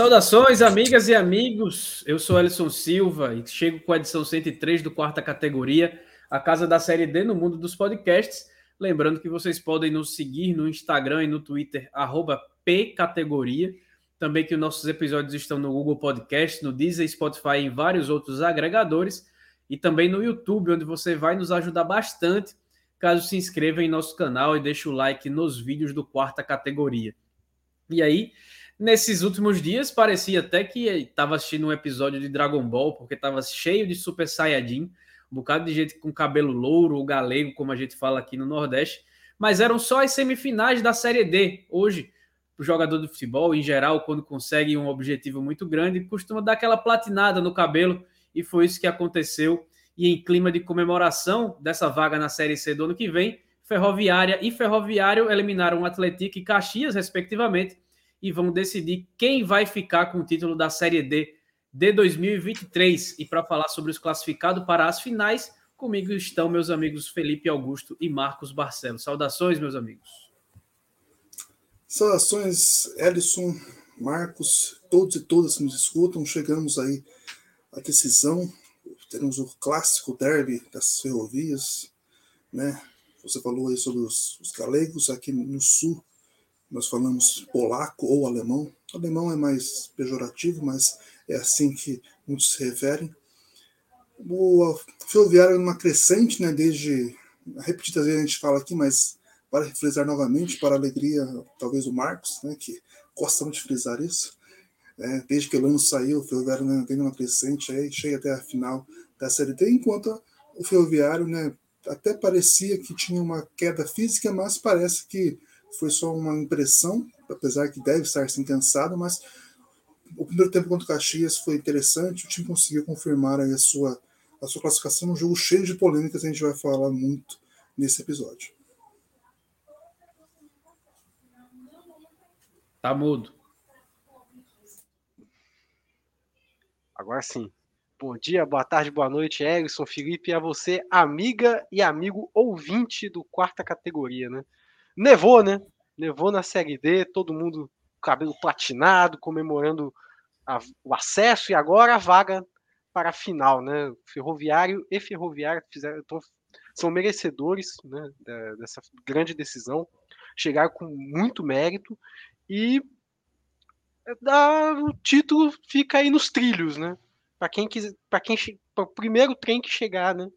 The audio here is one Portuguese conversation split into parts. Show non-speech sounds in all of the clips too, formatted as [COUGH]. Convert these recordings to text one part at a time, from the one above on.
Saudações, amigas e amigos. Eu sou Alisson Silva e chego com a edição 103 do quarta categoria, a casa da série D no mundo dos podcasts. Lembrando que vocês podem nos seguir no Instagram e no Twitter, pcategoria. Também que os nossos episódios estão no Google Podcast, no Deezer, Spotify e em vários outros agregadores. E também no YouTube, onde você vai nos ajudar bastante caso se inscreva em nosso canal e deixe o like nos vídeos do quarta categoria. E aí, nesses últimos dias, parecia até que estava assistindo um episódio de Dragon Ball, porque estava cheio de Super Saiyajin, um bocado de gente com cabelo louro ou galego, como a gente fala aqui no Nordeste, mas eram só as semifinais da Série D. Hoje, o jogador de futebol, em geral, quando consegue um objetivo muito grande, costuma dar aquela platinada no cabelo, e foi isso que aconteceu e em clima de comemoração dessa vaga na Série C do ano que vem, Ferroviária e Ferroviário eliminaram o Atlético e Caxias, respectivamente, e vão decidir quem vai ficar com o título da Série D de 2023. E para falar sobre os classificados para as finais, comigo estão meus amigos Felipe Augusto e Marcos Barcelos. Saudações, meus amigos. Saudações, Ellison, Marcos, todos e todas que nos escutam. Chegamos aí à decisão teremos o clássico derby das ferrovias, né? Você falou aí sobre os, os galegos, aqui no sul nós falamos polaco ou alemão. Alemão é mais pejorativo, mas é assim que muitos se referem. O ferroviário é uma crescente, né, desde repetidas vezes a gente fala aqui, mas para refrisar novamente, para a alegria talvez o Marcos, né, que gosta muito de frisar isso, é, desde que o ano saiu, o Ferroviário né, vem numa crescente aí, chega até a final da Série D, enquanto o Ferroviário né, até parecia que tinha uma queda física, mas parece que foi só uma impressão, apesar que deve estar sim cansado, mas o primeiro tempo contra o Caxias foi interessante, o time conseguiu confirmar a sua, a sua classificação num jogo cheio de polêmicas, a gente vai falar muito nesse episódio. Tá mudo. Agora sim. Bom dia, boa tarde, boa noite, Erison, Felipe, e a você, amiga e amigo ouvinte do quarta categoria, né? Nevou, né? Nevou na Série D, todo mundo cabelo platinado, comemorando a, o acesso e agora a vaga para a final, né? Ferroviário e Ferroviária fizeram, então, são merecedores né, dessa grande decisão, chegaram com muito mérito e da, o título fica aí nos trilhos, né? Para quem quiser, para quem para o primeiro trem que chegar, né?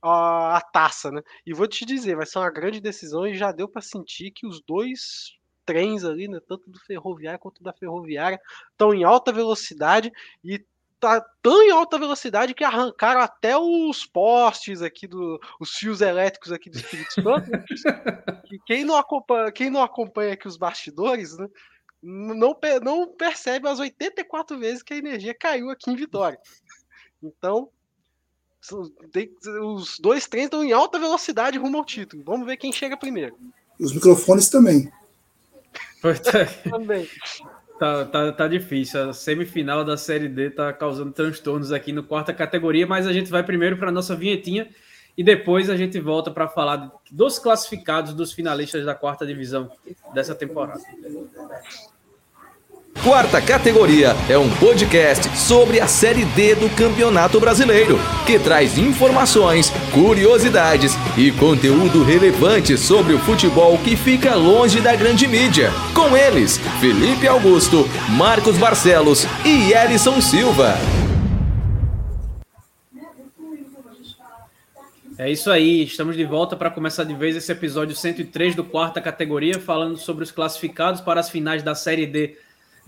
A, a, taça, né? E vou te dizer, vai ser uma grande decisão e já deu para sentir que os dois trens ali, né, tanto do ferroviário quanto da ferroviária, estão em alta velocidade e tá tão em alta velocidade que arrancaram até os postes aqui do os fios elétricos aqui do Espírito Santo. Né? [LAUGHS] quem não acompanha, quem não acompanha aqui os bastidores, né? não, não percebe as 84 vezes que a energia caiu aqui em Vitória. Então, tem, os dois trens estão em alta velocidade rumo ao título. Vamos ver quem chega primeiro. Os microfones também. [LAUGHS] também. Tá, tá, tá difícil. A semifinal da Série D tá causando transtornos aqui no quarta categoria, mas a gente vai primeiro para a nossa vinhetinha e depois a gente volta para falar dos classificados dos finalistas da quarta divisão dessa temporada. Quarta Categoria é um podcast sobre a Série D do Campeonato Brasileiro, que traz informações, curiosidades e conteúdo relevante sobre o futebol que fica longe da grande mídia. Com eles, Felipe Augusto, Marcos Barcelos e Elison Silva. É isso aí, estamos de volta para começar de vez esse episódio 103 do quarta categoria, falando sobre os classificados para as finais da Série D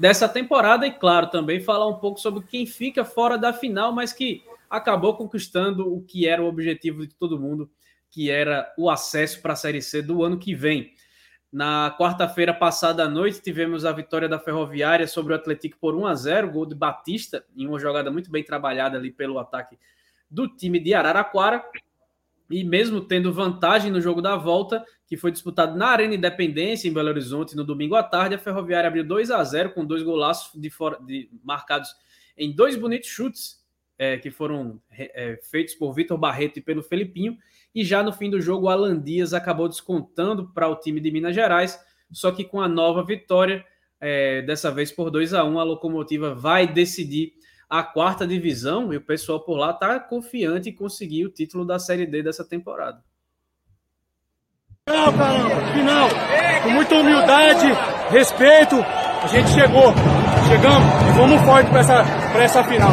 dessa temporada e, claro, também falar um pouco sobre quem fica fora da final, mas que acabou conquistando o que era o objetivo de todo mundo, que era o acesso para a Série C do ano que vem. Na quarta-feira passada à noite, tivemos a vitória da Ferroviária sobre o Atlético por 1 a 0 gol de Batista, em uma jogada muito bem trabalhada ali pelo ataque do time de Araraquara. E mesmo tendo vantagem no jogo da volta, que foi disputado na Arena Independência, em Belo Horizonte, no domingo à tarde, a Ferroviária abriu 2 a 0 com dois golaços de fora, de, marcados em dois bonitos chutes é, que foram é, feitos por Vitor Barreto e pelo Felipinho. E já no fim do jogo, o Alan Dias acabou descontando para o time de Minas Gerais, só que com a nova vitória, É, dessa vez por 2 a 1 um, a locomotiva vai decidir a quarta divisão e o pessoal por lá está confiante em conseguir o título da Série D dessa temporada. Final, caramba, final. Com muita humildade, respeito, a gente chegou. Chegamos e vamos forte para essa, essa final.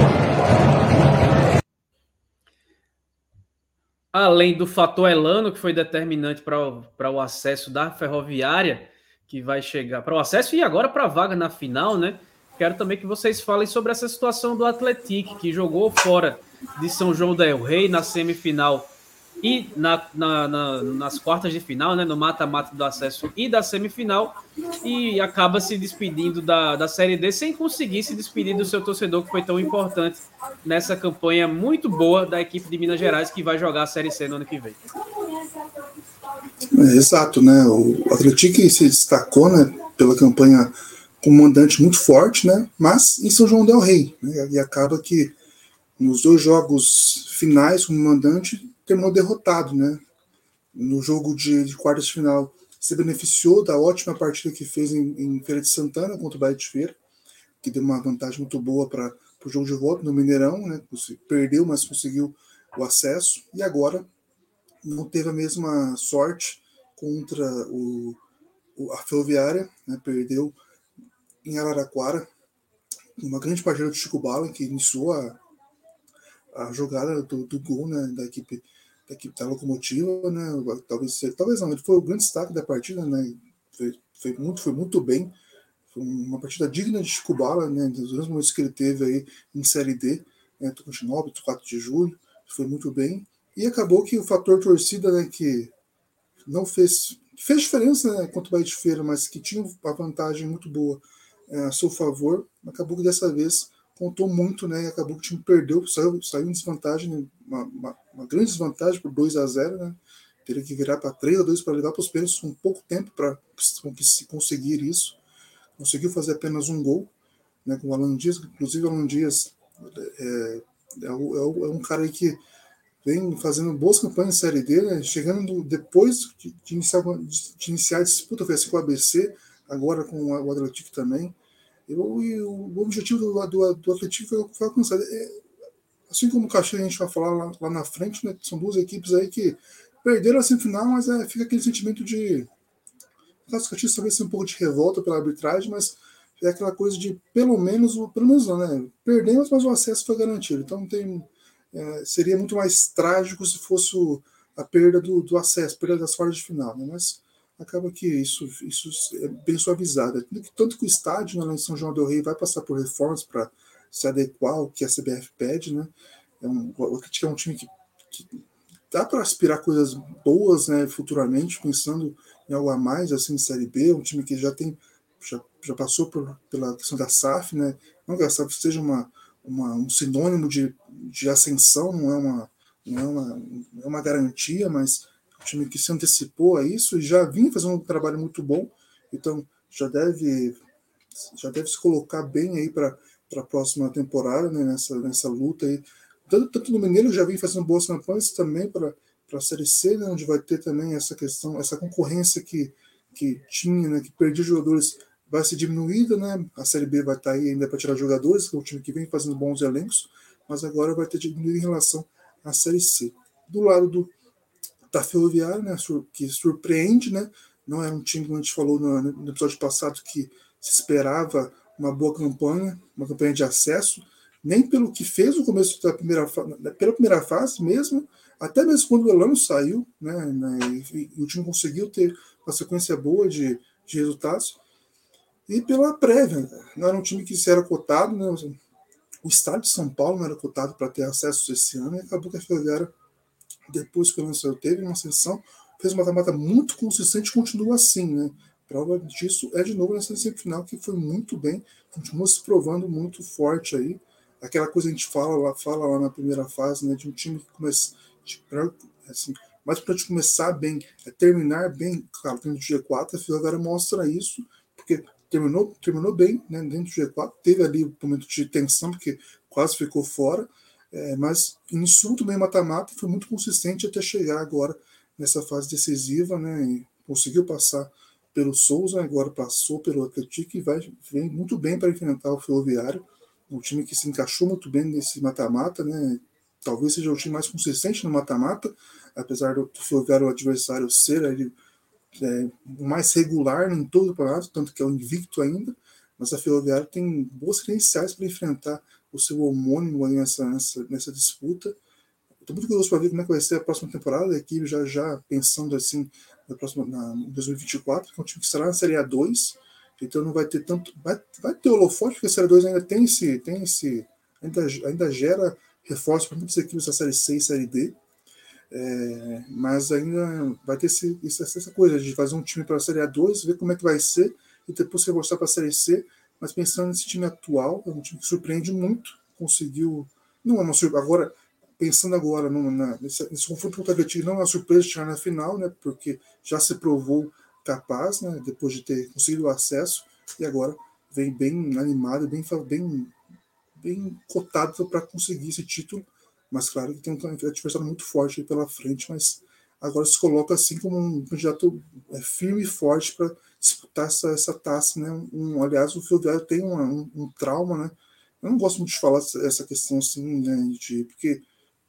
Além do fator Elano, que foi determinante para o acesso da Ferroviária, que vai chegar para o acesso e agora para a vaga na final, né? Quero também que vocês falem sobre essa situação do Atlético, que jogou fora de São João del Rei na semifinal e na, na, na, nas quartas de final, né, no mata-mata do acesso e da semifinal, e acaba se despedindo da, da Série D sem conseguir se despedir do seu torcedor, que foi tão importante nessa campanha muito boa da equipe de Minas Gerais, que vai jogar a Série C no ano que vem. É, exato, né? O Atlético se destacou né, pela campanha com um mandante muito forte, né? Mas em São João del Rei, né, e acaba que nos dois jogos finais como mandante terminou derrotado, né? No jogo de, de quartas de final, se beneficiou da ótima partida que fez em, em Feira de Santana contra o Bahia de Feira, que deu uma vantagem muito boa para o jogo de volta no Mineirão, né? Perdeu, mas conseguiu o acesso, e agora não teve a mesma sorte contra o, o a Ferroviária, né? perdeu em Araraquara, uma grande partida do Chico Bala, que iniciou a, a jogada do, do gol né, da equipe da equipe da locomotiva, né? Talvez, talvez não, ele foi o grande destaque da partida, né? Foi, foi muito, foi muito bem. Foi uma partida digna de Chico Bala, né? Dos grandes momentos que ele teve aí em Série D, né? Tocantinópolis, 4 de julho, foi muito bem. E acabou que o fator torcida, né? Que não fez, fez diferença né, contra o Bahia de Feira, mas que tinha uma vantagem muito boa é, a seu favor, acabou que dessa vez contou muito, né? E acabou que o time perdeu, saiu, saiu em desvantagem, né, uma, uma, uma, grande desvantagem por 2 a 0 né? Teria que virar para 3 a 2 para levar para os pênaltis com pouco tempo para conseguir isso. Conseguiu fazer apenas um gol, né? Com o Alan Dias, inclusive o Alan Dias é, é, é, um cara que vem fazendo boas campanhas em Série D, né? chegando depois de, de, iniciar, de, de iniciar a disputa, com o ABC, agora com o Atlético também. E o, e o objetivo do, do, do Atlético foi, foi alcançado. É, assim como o Caxias a gente vai falar lá, lá, na frente, né, são duas equipes aí que perderam a semifinal, mas é, fica aquele sentimento de. O Caxias talvez seja um pouco de revolta pela arbitragem, mas é aquela coisa de pelo menos, pelo menos não, né? Perdemos, mas o acesso foi garantido. Então tem, é, seria muito mais trágico se fosse o, a perda do, do acesso, perda das quartas de final, né? Mas acaba que isso, isso é bem suavizado. Tanto que o estádio né, em São João del Rei vai passar por reformas para se adequar ao que a CBF pede. Né? É um, o Atlético é um time que, que dá para aspirar coisas boas né, futuramente, pensando em algo a mais, assim, em Série B, um time que já tem já, já passou por, pela questão da SAF, né? não que a SAF seja uma, uma, um sinônimo de, de ascensão, não é uma, não é uma, não é uma garantia, mas time que se antecipou a isso e já vinha fazendo um trabalho muito bom, então já deve já deve se colocar bem aí para a próxima temporada, né, nessa, nessa luta aí. Tanto, tanto no Mineiro já vem fazendo boas campanhas também para a Série C, né, onde vai ter também essa questão, essa concorrência que, que tinha, né, que perdia jogadores, vai ser diminuída, né? A Série B vai estar tá aí ainda para tirar jogadores, que é o time que vem fazendo bons elencos, mas agora vai ter diminuído em relação à Série C. Do lado do, da Ferroviária, né, que surpreende, né? Não era um time, como a gente falou no, no episódio passado, que se esperava uma boa campanha, uma campanha de acesso, nem pelo que fez no começo da primeira pela primeira fase mesmo, até mesmo quando o Elano saiu, né, né e, o time conseguiu ter uma sequência boa de, de resultados, e pela prévia, não era um time que se era cotado, né, o estado de São Paulo não era cotado para ter acesso esse ano, e acabou que a Ferroviária depois que o Lançador teve uma ascensão, fez uma mata muito consistente e continua assim, né? Prova disso é de novo nessa semifinal que foi muito bem, continua se provando muito forte aí. Aquela coisa que a gente fala lá, fala lá na primeira fase, né? De um time que começa. Assim, mais para começar bem, é terminar bem, claro, dentro do G4, a agora mostra isso, porque terminou, terminou bem né, dentro do G4, teve ali um momento de tensão, porque quase ficou fora, é, mas iniciou também mata-mata foi muito consistente até chegar agora nessa fase decisiva, né? E conseguiu passar pelo Souza, agora passou pelo Atlético e vai, vem muito bem para enfrentar o Ferroviário, um time que se encaixou muito bem nesse mata-mata, né? Talvez seja o time mais consistente no mata-mata, apesar do Ferroviário o adversário ser ele, é, mais regular em todo o campeonato, tanto que é o invicto ainda, mas a Ferroviária tem boas credenciais para enfrentar o seu homônimo nessa, nessa, nessa disputa. Estou muito curioso para ver como é que vai ser a próxima temporada, a equipe já, já pensando assim na próxima, na, em 2024, que é um time que estará na Série A2, então não vai ter tanto. Vai, vai ter holofote, porque a Série 2 ainda tem esse. Tem esse ainda, ainda gera reforço para muitas equipes da Série C e Série D. É, mas ainda vai ter esse, essa coisa de fazer um time para a Série A2, ver como é que vai ser, e depois reforçar para a Série C. Mas pensando nesse time atual, é um time que surpreende muito, conseguiu. Não é uma. Agora, pensando agora no, na, nesse, nesse confronto contra o Atlético, não é uma surpresa chegar na final, né? Porque já se provou capaz, né? Depois de ter conseguido o acesso e agora vem bem animado, bem bem bem cotado para conseguir esse título. Mas claro que tem um adversário muito forte pela frente, mas agora se coloca assim como um candidato é, firme e forte para disputar essa, essa taça, né? Um, aliás, o Ferroviário tem uma, um, um, trauma, né? Eu não gosto muito de falar essa questão assim, né? De, porque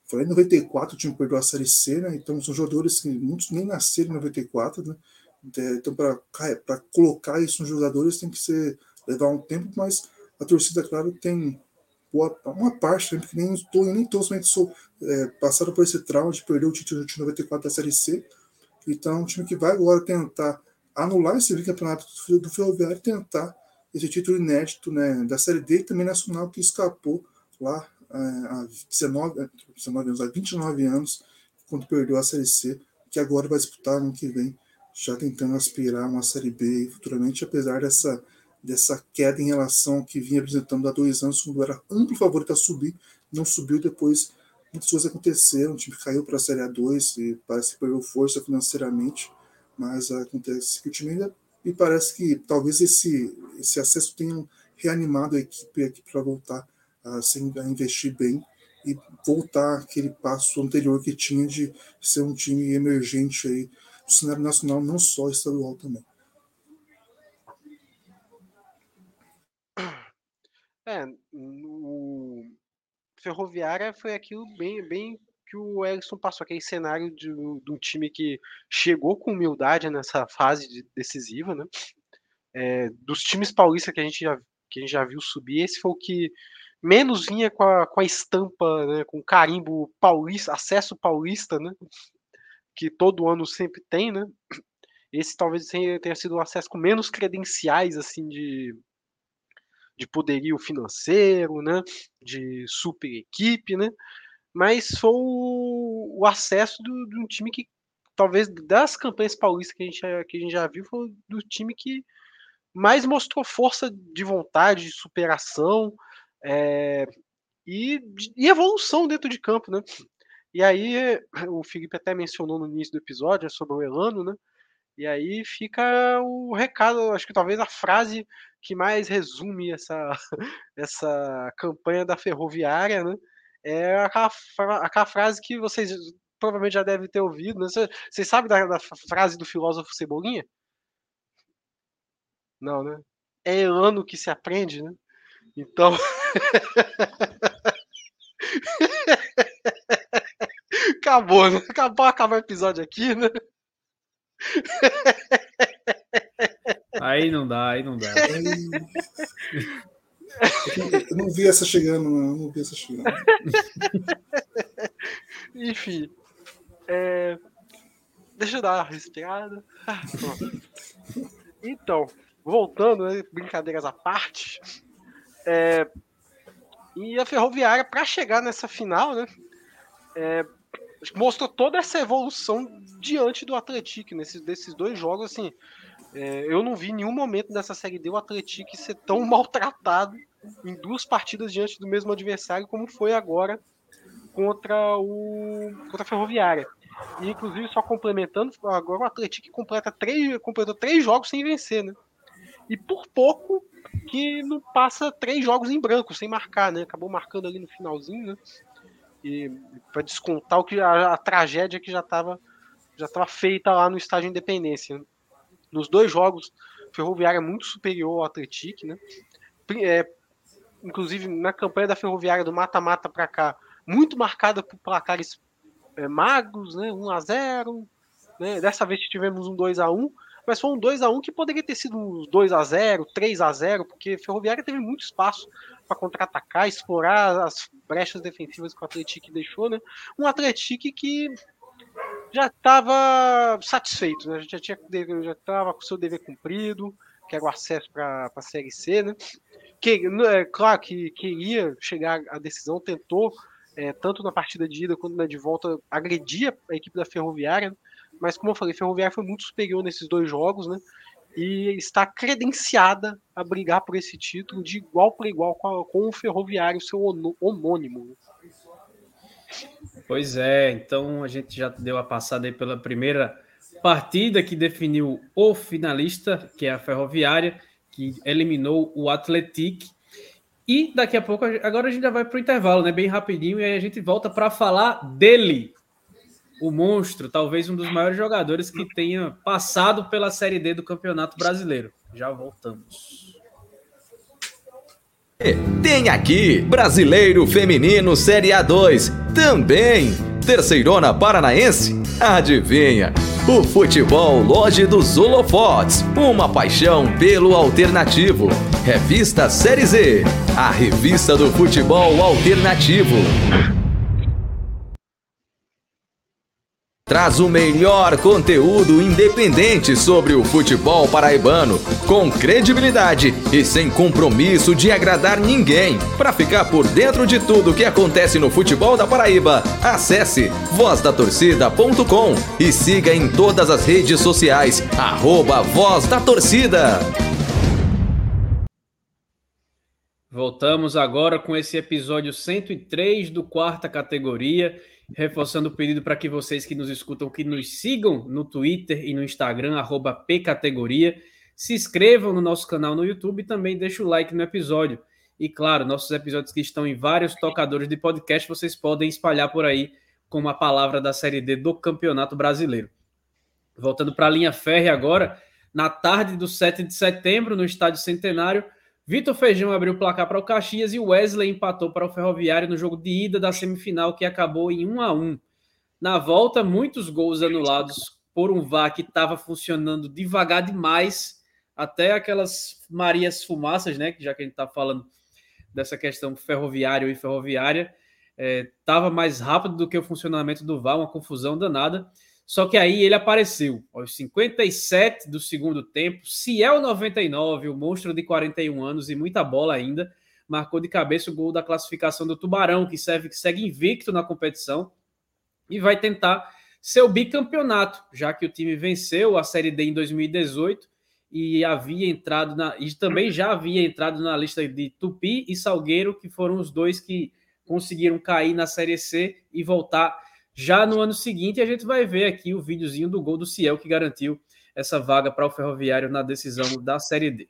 foi em 94 o time perdeu a Série C, né? Então são jogadores que muitos nem nasceram em 94, né? Então, para colocar isso nos jogadores tem que ser levar um tempo, mas a torcida, claro, tem boa, uma parte, né? porque nem, tô, nem todos sou, é, passaram por esse trauma de perder o título de 94 da Série C. Então, é um time que vai agora tentar anular esse campeonato do Ferroviário e tentar esse título inédito né, da Série D e também nacional que escapou lá há 19, 19 anos, há 29 anos, quando perdeu a Série C, que agora vai disputar no que vem, já tentando aspirar uma Série B futuramente, apesar dessa, dessa queda em relação que vinha apresentando há dois anos, quando era amplo favorito a subir, não subiu depois. Muitas coisas aconteceram, o time caiu para a Série A2 e parece que perdeu força financeiramente, mas acontece que o time ainda me parece que talvez esse, esse acesso tenha reanimado a equipe, a equipe para voltar assim, a investir bem e voltar aquele passo anterior que tinha de ser um time emergente aí no cenário nacional, não só estadual também. É, o Ferroviária foi aquilo bem, bem que o Erickson passou, aquele cenário de, de um time que chegou com humildade nessa fase decisiva, né? É, dos times paulistas que a gente já que a gente já viu subir, esse foi o que menos vinha com a, com a estampa, né, com o carimbo paulista, acesso paulista, né, que todo ano sempre tem, né. Esse talvez tenha sido um acesso com menos credenciais, assim, de, de poderio financeiro, né, de super equipe, né, mas foi o, o acesso do, de um time que, talvez das campanhas paulistas que a gente, que a gente já viu, foi do time que mais mostrou força de vontade, de superação, é, e, e, evolução dentro de campo, né? E aí, o Felipe até mencionou no início do episódio é sobre o Elano, né? E aí fica o recado, acho que talvez a frase que mais resume essa, [LAUGHS] essa campanha da ferroviária, né? É aquela, aquela frase que vocês provavelmente já devem ter ouvido. Né? Vocês sabem da, da frase do filósofo Cebolinha? Não, né? É Elano que se aprende, né? Então. [LAUGHS] acabou, né? Acabou, acabou o episódio aqui, né? Aí não dá, aí não dá. [LAUGHS] Eu não vi essa chegando, não. não vi essa chegando. Enfim. É... Deixa eu dar uma respirada. [LAUGHS] Então, voltando, né, brincadeiras à parte. É, e a Ferroviária, para chegar nessa final, né, é, mostrou toda essa evolução diante do Atlético nesses desses dois jogos. Assim, é, eu não vi em nenhum momento dessa série D o Atlético ser tão [LAUGHS] maltratado em duas partidas diante do mesmo adversário como foi agora contra o contra a Ferroviária. E inclusive só complementando, agora o Atlético completa três, completou três jogos sem vencer, né? E por pouco que não passa três jogos em branco, sem marcar, né? Acabou marcando ali no finalzinho, né? E para descontar o que a, a, tragédia que já estava já tava feita lá no estádio Independência. Né? Nos dois jogos, Ferroviária é muito superior ao Atlético, né? É, inclusive na campanha da Ferroviária do mata-mata para cá, muito marcada por placares é, magros, né? 1 a 0, né? Dessa vez tivemos um 2 a 1, mas foi um 2 a 1 que poderia ter sido um 2 a 0, 3 a 0, porque Ferroviária teve muito espaço para contra-atacar, explorar as brechas defensivas que o Atlético deixou, né? Um Atlético que já estava satisfeito, né? Já tinha já estava com seu dever cumprido, que era o acesso para a Série C, né? Que, é, claro que queria chegar à decisão, tentou, é, tanto na partida de ida quanto na de volta, agredir a equipe da Ferroviária, né? Mas como eu falei, Ferroviária foi muito superior nesses dois jogos, né? E está credenciada a brigar por esse título de igual para igual com, a, com o Ferroviário, seu homônimo. Né? Pois é, então a gente já deu a passada aí pela primeira partida que definiu o finalista, que é a Ferroviária, que eliminou o Atletic. E daqui a pouco, agora a gente já vai para o intervalo, né? Bem rapidinho, e aí a gente volta para falar dele, o monstro, talvez um dos maiores jogadores que tenha passado pela Série D do Campeonato Brasileiro. Já voltamos. Tem aqui Brasileiro Feminino Série A2, também Terceirona Paranaense. Adivinha? O futebol Loja dos Holofotes, uma paixão pelo alternativo. Revista Série Z, a revista do futebol alternativo. Traz o melhor conteúdo independente sobre o futebol paraibano, com credibilidade e sem compromisso de agradar ninguém. Para ficar por dentro de tudo que acontece no futebol da Paraíba, acesse vozdatorcida.com e siga em todas as redes sociais, arroba Voz da Torcida. Voltamos agora com esse episódio 103 do quarta categoria reforçando o pedido para que vocês que nos escutam, que nos sigam no Twitter e no Instagram, arroba pcategoria, se inscrevam no nosso canal no YouTube e também deixem o like no episódio. E claro, nossos episódios que estão em vários tocadores de podcast, vocês podem espalhar por aí com a palavra da Série D do Campeonato Brasileiro. Voltando para a linha férrea agora, na tarde do 7 de setembro, no Estádio Centenário, Vitor Feijão abriu o placar para o Caxias e Wesley empatou para o Ferroviário no jogo de ida da semifinal, que acabou em 1 a 1 Na volta, muitos gols anulados por um VAR que estava funcionando devagar demais, até aquelas Marias Fumaças, né? Já que a gente está falando dessa questão ferroviário e ferroviária, estava é, mais rápido do que o funcionamento do VAR, uma confusão danada. Só que aí ele apareceu aos 57 do segundo tempo. Ciel 99, o monstro de 41 anos e muita bola ainda, marcou de cabeça o gol da classificação do Tubarão, que, serve, que segue invicto na competição e vai tentar seu bicampeonato, já que o time venceu a Série D em 2018 e havia entrado na e também já havia entrado na lista de Tupi e Salgueiro, que foram os dois que conseguiram cair na Série C e voltar já no ano seguinte, a gente vai ver aqui o videozinho do gol do Ciel que garantiu essa vaga para o Ferroviário na decisão da Série D.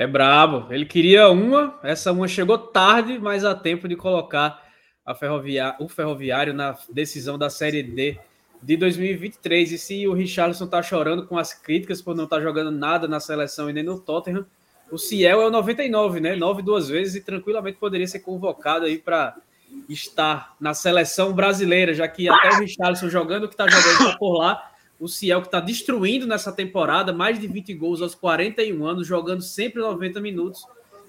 É brabo. Ele queria uma, essa uma chegou tarde, mas a tempo de colocar a o Ferroviário na decisão da Série D de 2023. E se o Richarlison tá chorando com as críticas por não estar tá jogando nada na seleção e nem no Tottenham, o Ciel é o 99, né? Nove duas vezes e tranquilamente poderia ser convocado aí para estar na seleção brasileira, já que até o Richarlison jogando o que está jogando tá por lá o Ciel que está destruindo nessa temporada, mais de 20 gols aos 41 anos, jogando sempre 90 minutos.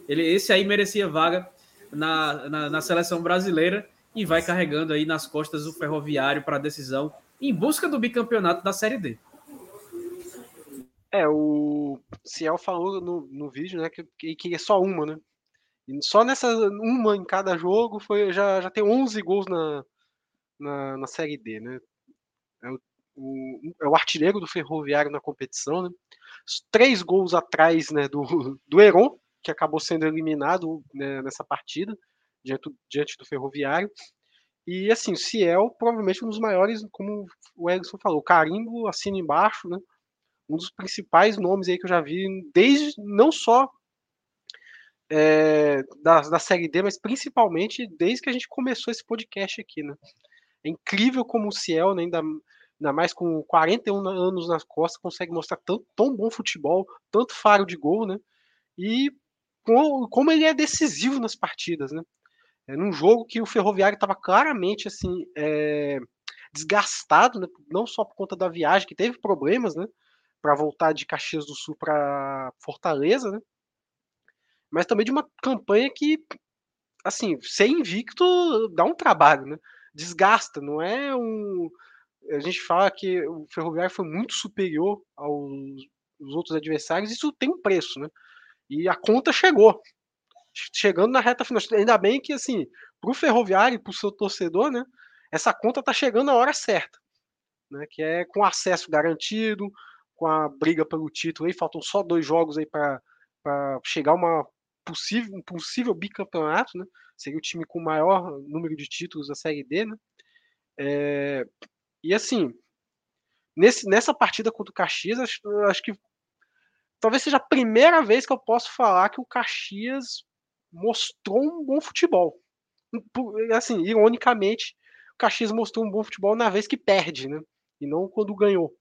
Ele, esse aí merecia vaga na, na, na seleção brasileira e vai carregando aí nas costas o Ferroviário para a decisão em busca do bicampeonato da Série D. É, o Ciel falou no, no vídeo, né, que, que é só uma, né? Só nessa uma em cada jogo foi já, já tem 11 gols na, na, na Série D, né? É o, o, é o artilheiro do Ferroviário na competição, né? Três gols atrás né, do, [LAUGHS] do Heron, que acabou sendo eliminado né, nessa partida, diante, diante do Ferroviário. E assim, o Ciel, provavelmente um dos maiores, como o Edson falou, carimbo assina embaixo, né? Um dos principais nomes aí que eu já vi, desde não só é, da, da Série D, mas principalmente desde que a gente começou esse podcast aqui, né? É incrível como o Ciel, né, ainda, ainda mais com 41 anos nas costas, consegue mostrar tão, tão bom futebol, tanto faro de gol, né? E com, como ele é decisivo nas partidas, né? É, num jogo que o Ferroviário estava claramente assim é, desgastado, né? não só por conta da viagem, que teve problemas, né? Para voltar de Caxias do Sul para Fortaleza, né? Mas também de uma campanha que, assim, ser invicto dá um trabalho, né? Desgasta, não é um. A gente fala que o Ferroviário foi muito superior aos, aos outros adversários, isso tem um preço, né? E a conta chegou chegando na reta final. Ainda bem que, assim, para o ferroviário e para o seu torcedor, né, essa conta tá chegando na hora certa. Né, que é com acesso garantido, com a briga pelo título aí, faltam só dois jogos aí para chegar uma possível, um possível bicampeonato, né? Seria o time com o maior número de títulos da Série D, né? É, e assim, nesse, nessa partida contra o Caxias, acho, acho que talvez seja a primeira vez que eu posso falar que o Caxias mostrou um bom futebol. Assim, ironicamente, o Caxias mostrou um bom futebol na vez que perde, né? E não quando ganhou.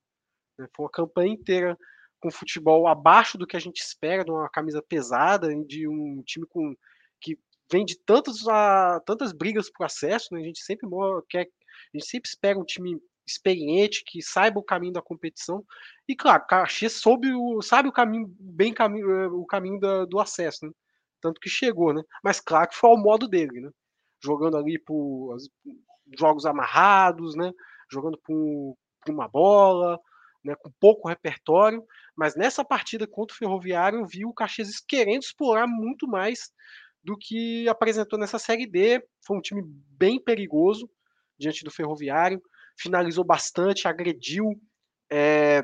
Né? Foi uma campanha inteira com futebol abaixo do que a gente espera, de uma camisa pesada, de um time com que vem de tantas, a, tantas brigas por acesso, né? A gente sempre quer, a gente sempre espera um time experiente, que saiba o caminho da competição. E claro, Caxias soube o, sabe o caminho, bem caminho, o caminho da, do acesso, né? tanto que chegou, né? Mas claro que foi ao modo dele, né? Jogando ali por jogos amarrados, né? Jogando por, por uma bola, né? Com pouco repertório, mas nessa partida contra o Ferroviário eu vi o Caxias querendo explorar muito mais do que apresentou nessa Série D. Foi um time bem perigoso diante do Ferroviário, finalizou bastante, agrediu, é,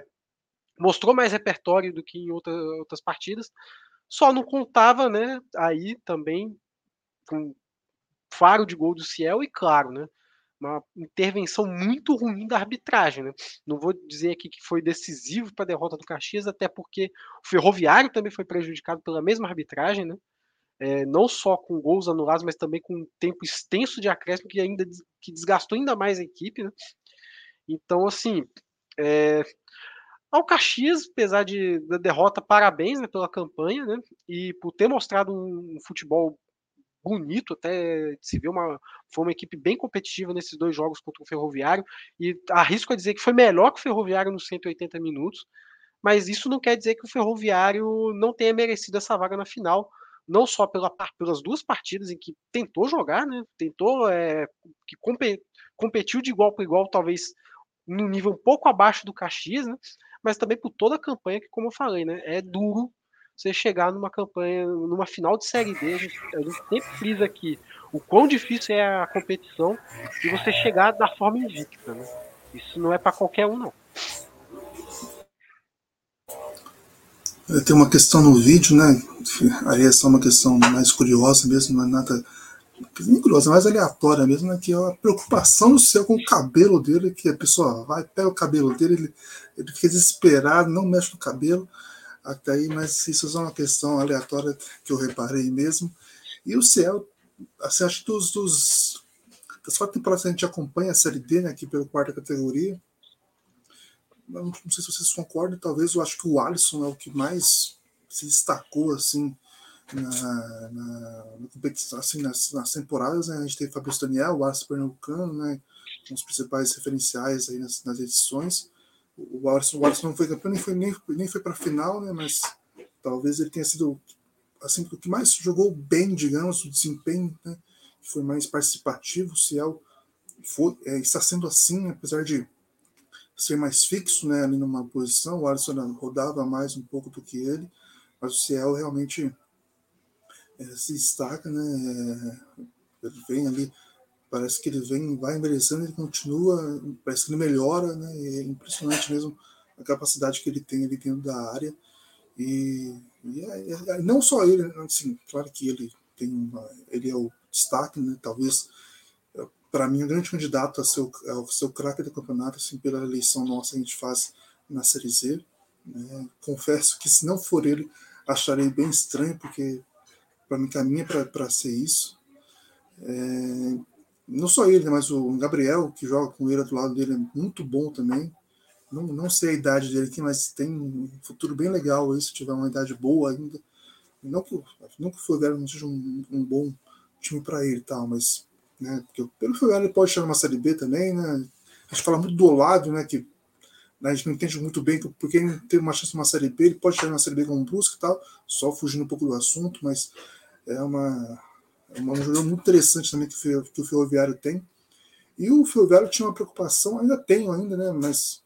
mostrou mais repertório do que em outra, outras partidas, só não contava, né, aí também com faro de gol do Ciel e claro, né, uma intervenção muito ruim da arbitragem, né? Não vou dizer aqui que foi decisivo para a derrota do Caxias, até porque o Ferroviário também foi prejudicado pela mesma arbitragem, né? É, não só com gols anulados, mas também com um tempo extenso de acréscimo que ainda que desgastou ainda mais a equipe, né? Então, assim, é, ao Caxias, apesar de, da derrota, parabéns né, pela campanha, né? E por ter mostrado um, um futebol bonito, até se vê uma foi uma equipe bem competitiva nesses dois jogos contra o Ferroviário e arrisco a dizer que foi melhor que o Ferroviário nos 180 minutos, mas isso não quer dizer que o Ferroviário não tenha merecido essa vaga na final, não só pela, pelas duas partidas em que tentou jogar, né? Tentou é, que competiu de igual para igual, talvez num nível um pouco abaixo do Caxias, né? mas também por toda a campanha, que, como eu falei, né, é duro você chegar numa campanha, numa final de Série D. A gente, a gente sempre frisa aqui o quão difícil é a competição e você chegar da forma invicta. Né? Isso não é para qualquer um, não. Tem uma questão no vídeo, né? Aí é só uma questão mais curiosa mesmo, não é nada nem curiosa, mais aleatória mesmo, né? Que é a preocupação do céu com o cabelo dele, que a pessoa vai, pega o cabelo dele, ele, ele fica desesperado, não mexe no cabelo, até aí, mas isso é uma questão aleatória que eu reparei mesmo. E o céu, assim, acho que dos, dos das quatro temporadas que a gente acompanha a Série D, né, aqui pela quarta categoria, não, sei se vocês concordam, talvez eu acho que o Alisson é o que mais se destacou, assim, na, na, na competição, assim, nas, nas, temporadas, né? A gente teve Fabrício Daniel, o Alisson Pernambucano, né? Com os principais referenciais aí nas, nas edições. O Alisson, o Alisson não foi campeão, nem foi, nem, nem foi para a final, né? Mas talvez ele tenha sido assim, o que mais jogou bem, digamos, o desempenho, né, foi mais participativo, o Ciel foi, é, está sendo assim, apesar de ser mais fixo né, ali numa posição, o Alisson rodava mais um pouco do que ele, mas o Ciel realmente é, se destaca, né, é, ele vem ali, parece que ele vem, vai envelhecendo, ele continua, parece que ele melhora, né, é impressionante mesmo a capacidade que ele tem ali dentro da área, e, e é, é, não só ele, assim, claro que ele tem uma, ele é o destaque, né, talvez para mim, o grande candidato a ser o, a ser o craque do campeonato, assim, pela eleição nossa que a gente faz na Série Z. Né? Confesso que se não for ele, acharei bem estranho, porque para mim caminha para ser isso. É, não só ele, mas o Gabriel, que joga com ele do lado dele, é muito bom também. Não, não sei a idade dele aqui, mas tem um futuro bem legal aí, se tiver uma idade boa ainda. Não que, não que o não seja um, um bom time para ele, tal, mas né? Porque pelo Ferroviário ele pode estar numa Série B também, né? A gente fala muito do lado, né? Que né, a gente não entende muito bem porque ele teve uma chance numa Série B, ele pode estar numa Série B com Brusque e tal, só fugindo um pouco do assunto, mas é uma, é uma um jogo muito interessante também que, que o Ferroviário tem. E o Ferroviário tinha uma preocupação, ainda tenho ainda, né? Mas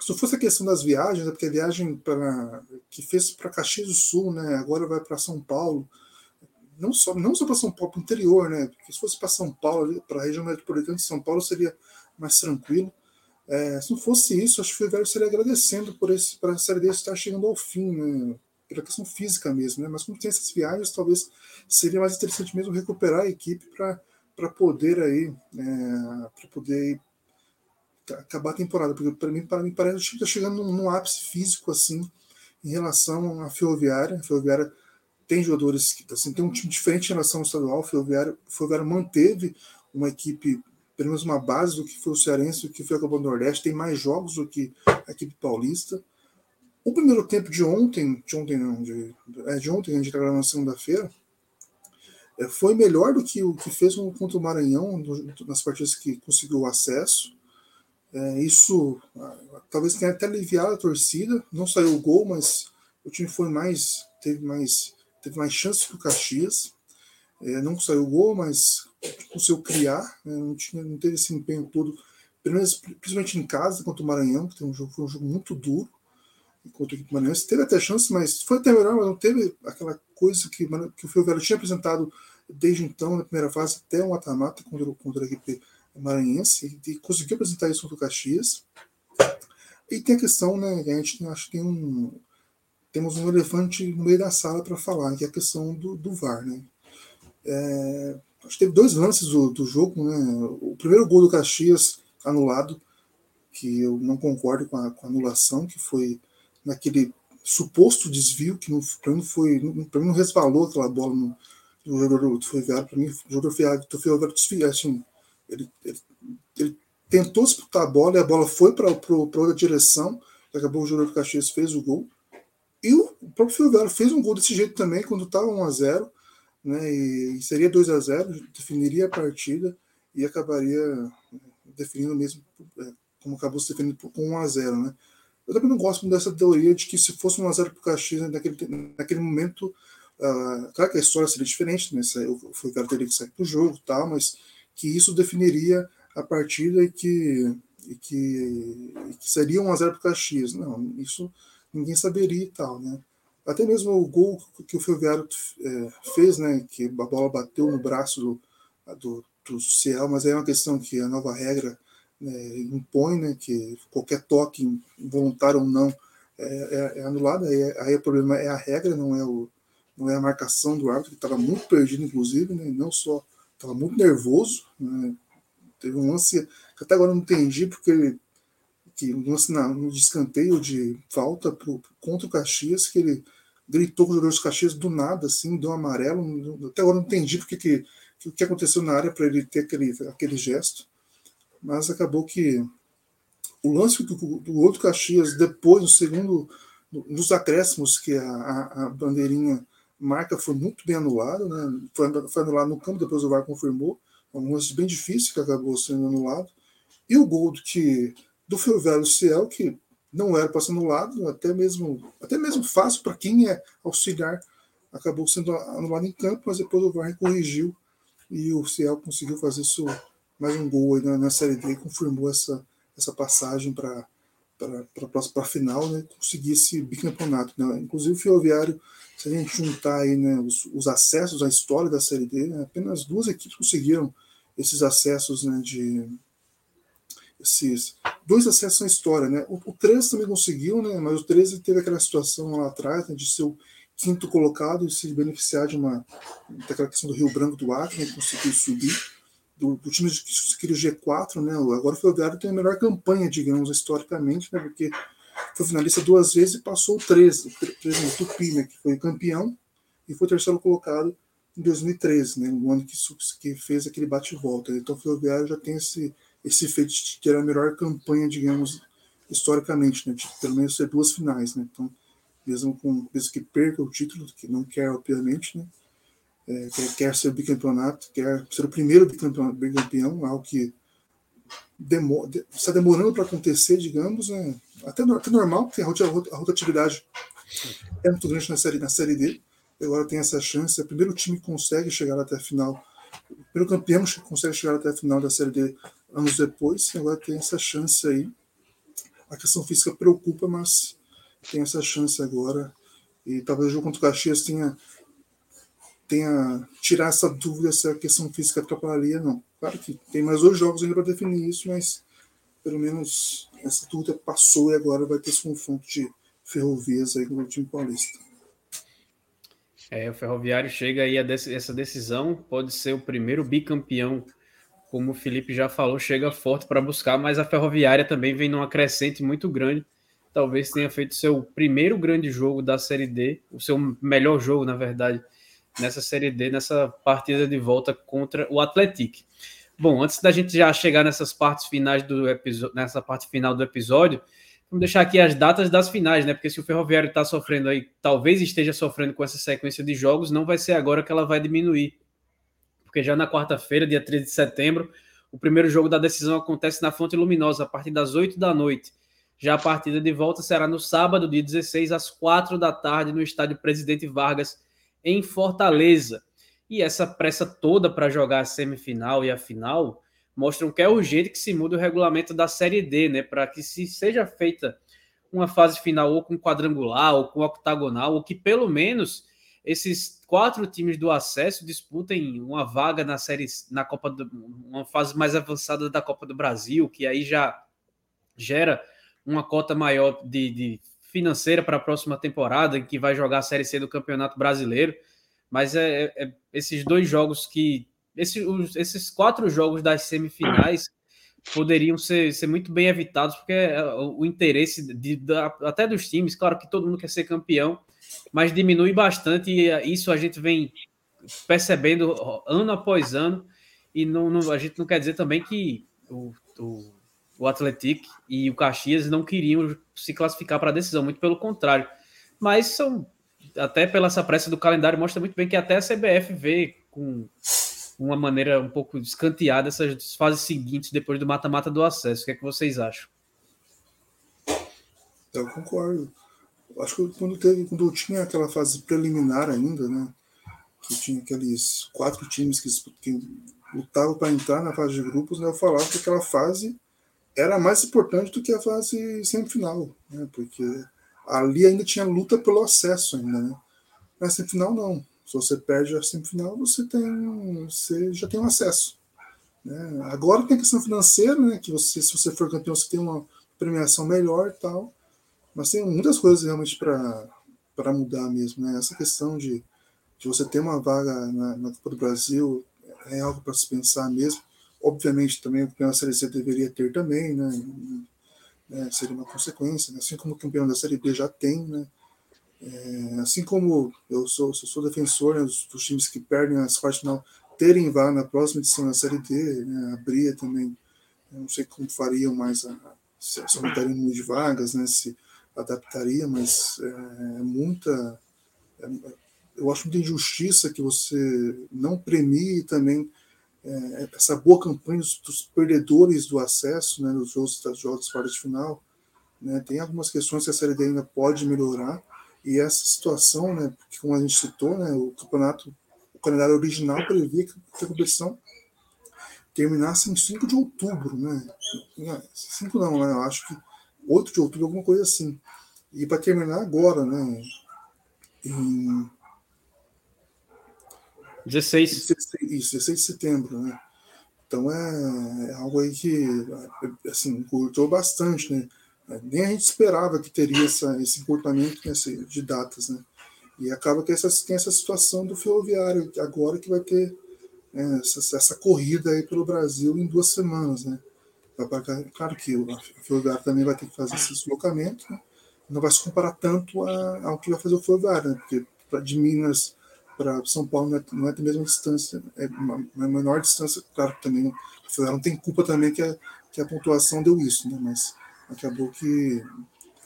se fosse a questão das viagens, é porque a viagem para que fez para Caxias do Sul, né? Agora vai para São Paulo não só, não só para São Paulo, para o interior, né? Porque se fosse para São Paulo, para a região metropolitana de São Paulo, seria mais tranquilo. É, se não fosse isso, acho que o Velho seria agradecendo por esse para a série D estar chegando ao fim, né? Pela questão física mesmo, né? Mas como tem essas viagens, talvez seria mais interessante mesmo recuperar a equipe para poder aí, é, para poder acabar a temporada, porque para mim, para mim parece que está chegando num, num ápice físico assim em relação à Ferroviária. A Ferroviária tem jogadores que assim, tem um time diferente em relação ao estadual. O Ferroviário, o Ferroviário manteve uma equipe, pelo menos uma base do que foi o Cearense, do que foi a Copa do Nordeste, tem mais jogos do que a equipe paulista. O primeiro tempo de ontem, de ontem não, de, é, de ontem, a gente está na segunda-feira, é, foi melhor do que o que fez contra o Maranhão nas partidas que conseguiu acesso. É, isso talvez tenha até aliviado a torcida. Não saiu o gol, mas o time foi mais, teve mais teve mais chances que o Caxias. É, não saiu gol, mas conseguiu criar, né, não, tinha, não teve esse empenho todo, principalmente em casa contra o Maranhão, que um jogo, foi um jogo muito duro contra o Maranhão. Teve até chance, mas foi até melhor, mas não teve aquela coisa que, que o Fio tinha apresentado desde então, na primeira fase, até o mata-mata contra, contra a equipe maranhense, e, e conseguiu apresentar isso contra o Caxias. E tem a questão, né, a gente acho que tem um, temos um elefante no meio da sala para falar, que é a questão do, do VAR. Né? É, acho que teve dois lances do, do jogo. Né? O primeiro gol do Caxias anulado, que eu não concordo com a, com a anulação, que foi naquele suposto desvio, que para mim, foi, mim não resvalou aquela bola no, no jogador do Ferroviário. Para mim, o jogador do Ferroviário desviou. Assim, ele, ele, ele tentou disputar a bola e a bola foi para outra direção. Acabou o jogador do Caxias fez o gol. O próprio Ferroviário fez um gol desse jeito também, quando estava 1 a 0 né, e seria 2 a 0 definiria a partida e acabaria né, definindo mesmo, é, como acabou se definindo com 1 a 0 né. Eu também não gosto dessa teoria de que se fosse 1 a 0 para o Caxias né, naquele, naquele momento, uh, claro que a história seria diferente, né, o Ferroviário teria que sair do jogo tal, mas que isso definiria a partida e que, e que, e que seria 1 a 0 para o Caxias. Não, isso ninguém saberia e tal, né? Até mesmo o gol que o Ferroviário é, fez, né? Que a bola bateu no braço do, do, do Ciel, mas é uma questão que a nova regra né, impõe, né? Que qualquer toque, voluntário ou não, é, é, é anulado. Aí, aí o problema é a regra, não é, o, não é a marcação do árbitro, que estava muito perdido, inclusive, né? Não só estava muito nervoso, né? Teve um lance que até agora não entendi, porque ele que no, no descanteio de falta pro, contra o Caxias, que ele gritou com os jogadores do Caxias do nada, assim, deu um amarelo. Até agora não entendi porque que, o que aconteceu na área para ele ter aquele, aquele gesto. Mas acabou que o lance do, do outro Caxias, depois, no segundo, nos acréscimos, que a, a, a bandeirinha marca foi muito bem anulado, né? Foi, foi anulado no campo, depois o VAR confirmou. Um lance bem difícil que acabou sendo anulado. E o gol que do Ferroviário Ciel, que não era para ser anulado, até mesmo, até mesmo fácil para quem é auxiliar acabou sendo anulado em campo, mas depois o VAR corrigiu e o Ciel conseguiu fazer isso, mais um gol aí na, na Série D e confirmou essa, essa passagem para para a final, né, conseguir esse bicampeonato. Né? Inclusive o Ferroviário, se a gente juntar aí, né, os, os acessos à história da Série D, né, apenas duas equipes conseguiram esses acessos né, de esses dois acessos na história, né? O, o 13 também conseguiu, né? Mas o 13 teve aquela situação lá atrás né, de ser o quinto colocado e se beneficiar de uma daquela questão do Rio Branco do Acre, né, conseguiu subir do, do time que o G4, né? Agora o Ferroviário tem a melhor campanha, digamos, historicamente, né? Porque foi finalista duas vezes e passou o 13, 13 no Tupi, né? Que foi campeão e foi terceiro colocado em 2013, né? No ano que, que fez aquele bate-volta. Então o Ferroviário já tem esse, esse feito de ter a melhor campanha, digamos, historicamente, né? De pelo menos ser duas finais, né? Então, mesmo, com, mesmo que perca o título, que não quer, obviamente, né? é, quer, quer, ser bicampeonato, quer ser o primeiro bicampeão, algo que demora, está demorando para acontecer, digamos, né? até, até normal, porque a rotatividade é muito grande na série, na série D. Agora tem essa chance, é o primeiro time que consegue chegar até a final, o primeiro campeão que consegue chegar até a final da série D anos depois, agora tem essa chance aí. A questão física preocupa, mas tem essa chance agora. E talvez o jogo contra o Caxias tenha tenha tirar essa dúvida se a questão física atrapalharia, não. Claro que tem mais dois jogos ainda para definir isso, mas pelo menos essa dúvida passou e agora vai ter esse confronto de ferrovias aí com o time paulista. É, o Ferroviário chega aí a essa decisão, pode ser o primeiro bicampeão, como o Felipe já falou, chega forte para buscar, mas a Ferroviária também vem numa crescente muito grande. Talvez tenha feito seu primeiro grande jogo da Série D, o seu melhor jogo, na verdade, nessa Série D, nessa partida de volta contra o Atlético. Bom, antes da gente já chegar nessas partes finais do episódio, nessa parte final do episódio, vamos deixar aqui as datas das finais, né? Porque se o Ferroviário está sofrendo aí, talvez esteja sofrendo com essa sequência de jogos, não vai ser agora que ela vai diminuir. Porque já na quarta-feira, dia 13 de setembro, o primeiro jogo da decisão acontece na Fonte Luminosa, a partir das 8 da noite. Já a partida de volta será no sábado, dia 16, às 4 da tarde, no estádio Presidente Vargas, em Fortaleza. E essa pressa toda para jogar a semifinal e a final mostram que é urgente que se mude o regulamento da Série D, né? Para que se seja feita uma fase final ou com quadrangular ou com octagonal, ou que pelo menos esses quatro times do acesso disputem uma vaga na série na Copa do, uma fase mais avançada da Copa do Brasil, que aí já gera uma cota maior de, de financeira para a próxima temporada, que vai jogar a Série C do Campeonato Brasileiro. Mas é, é, é esses dois jogos que. Esse, os, esses quatro jogos das semifinais poderiam ser, ser muito bem evitados, porque é, o interesse de, até dos times, claro que todo mundo quer ser campeão, mas diminui bastante, e isso a gente vem percebendo ano após ano, e não, não a gente não quer dizer também que o, o o Atlético e o Caxias não queriam se classificar para a decisão, muito pelo contrário. Mas são, até pela essa pressa do calendário, mostra muito bem que até a CBF vê com uma maneira um pouco escanteada essas fases seguintes depois do mata-mata do acesso. O que é que vocês acham? Eu concordo. Acho que quando, teve, quando tinha aquela fase preliminar ainda, né? Que tinha aqueles quatro times que, que lutavam para entrar na fase de grupos, né, eu falava que aquela fase era mais importante do que a fase semifinal, né? Porque ali ainda tinha luta pelo acesso ainda, né? Na semifinal não. Se você perde a semifinal, você tem, você já tem um acesso. Né? Agora tem a questão financeira, né? Que você, se você for campeão, você tem uma premiação melhor e tal. Mas tem muitas coisas realmente para mudar mesmo, né? Essa questão de, de você ter uma vaga na, na Copa do Brasil é algo para se pensar mesmo. Obviamente, também o campeão da Série C deveria ter também, né? né seria uma consequência, né? assim como o campeão da Série B já tem, né? É, assim como eu sou, eu sou defensor né, dos, dos, times que perdem as quartas final terem vaga na próxima edição da Série D, né? abria também, não sei como fariam mais, a, se aumentariam o número de vagas, né? se adaptaria, mas é, é muita. É, eu acho muita injustiça que você não premie também é, essa boa campanha dos, dos, perdedores do acesso, né, dos jogos, dos jogos de final, né, tem algumas questões que a Série D ainda pode melhorar. E essa situação, né, porque como a gente citou, né, o campeonato, o calendário original previa que a competição terminasse em 5 de outubro, né? 5 não, né? Eu acho que 8 de outubro, alguma coisa assim. E para terminar agora, né? Em 16. 16. Isso, 16 de setembro, né? Então é, é algo aí que assim, curtou bastante, né? Nem a gente esperava que teria essa, esse encurtamento nesse, de datas, né? E acaba que essa, tem essa situação do ferroviário agora que vai ter é, essa, essa, corrida aí pelo Brasil em duas semanas, né? Claro que o ferroviário também vai ter que fazer esse deslocamento, né? não vai se comparar tanto a, ao que vai fazer o ferroviário, né? Porque de Minas para São Paulo não é, não é a mesma distância, é uma, uma menor distância, claro que também o ferroviário não tem culpa também que a, que a pontuação deu isso, né? Mas acabou que,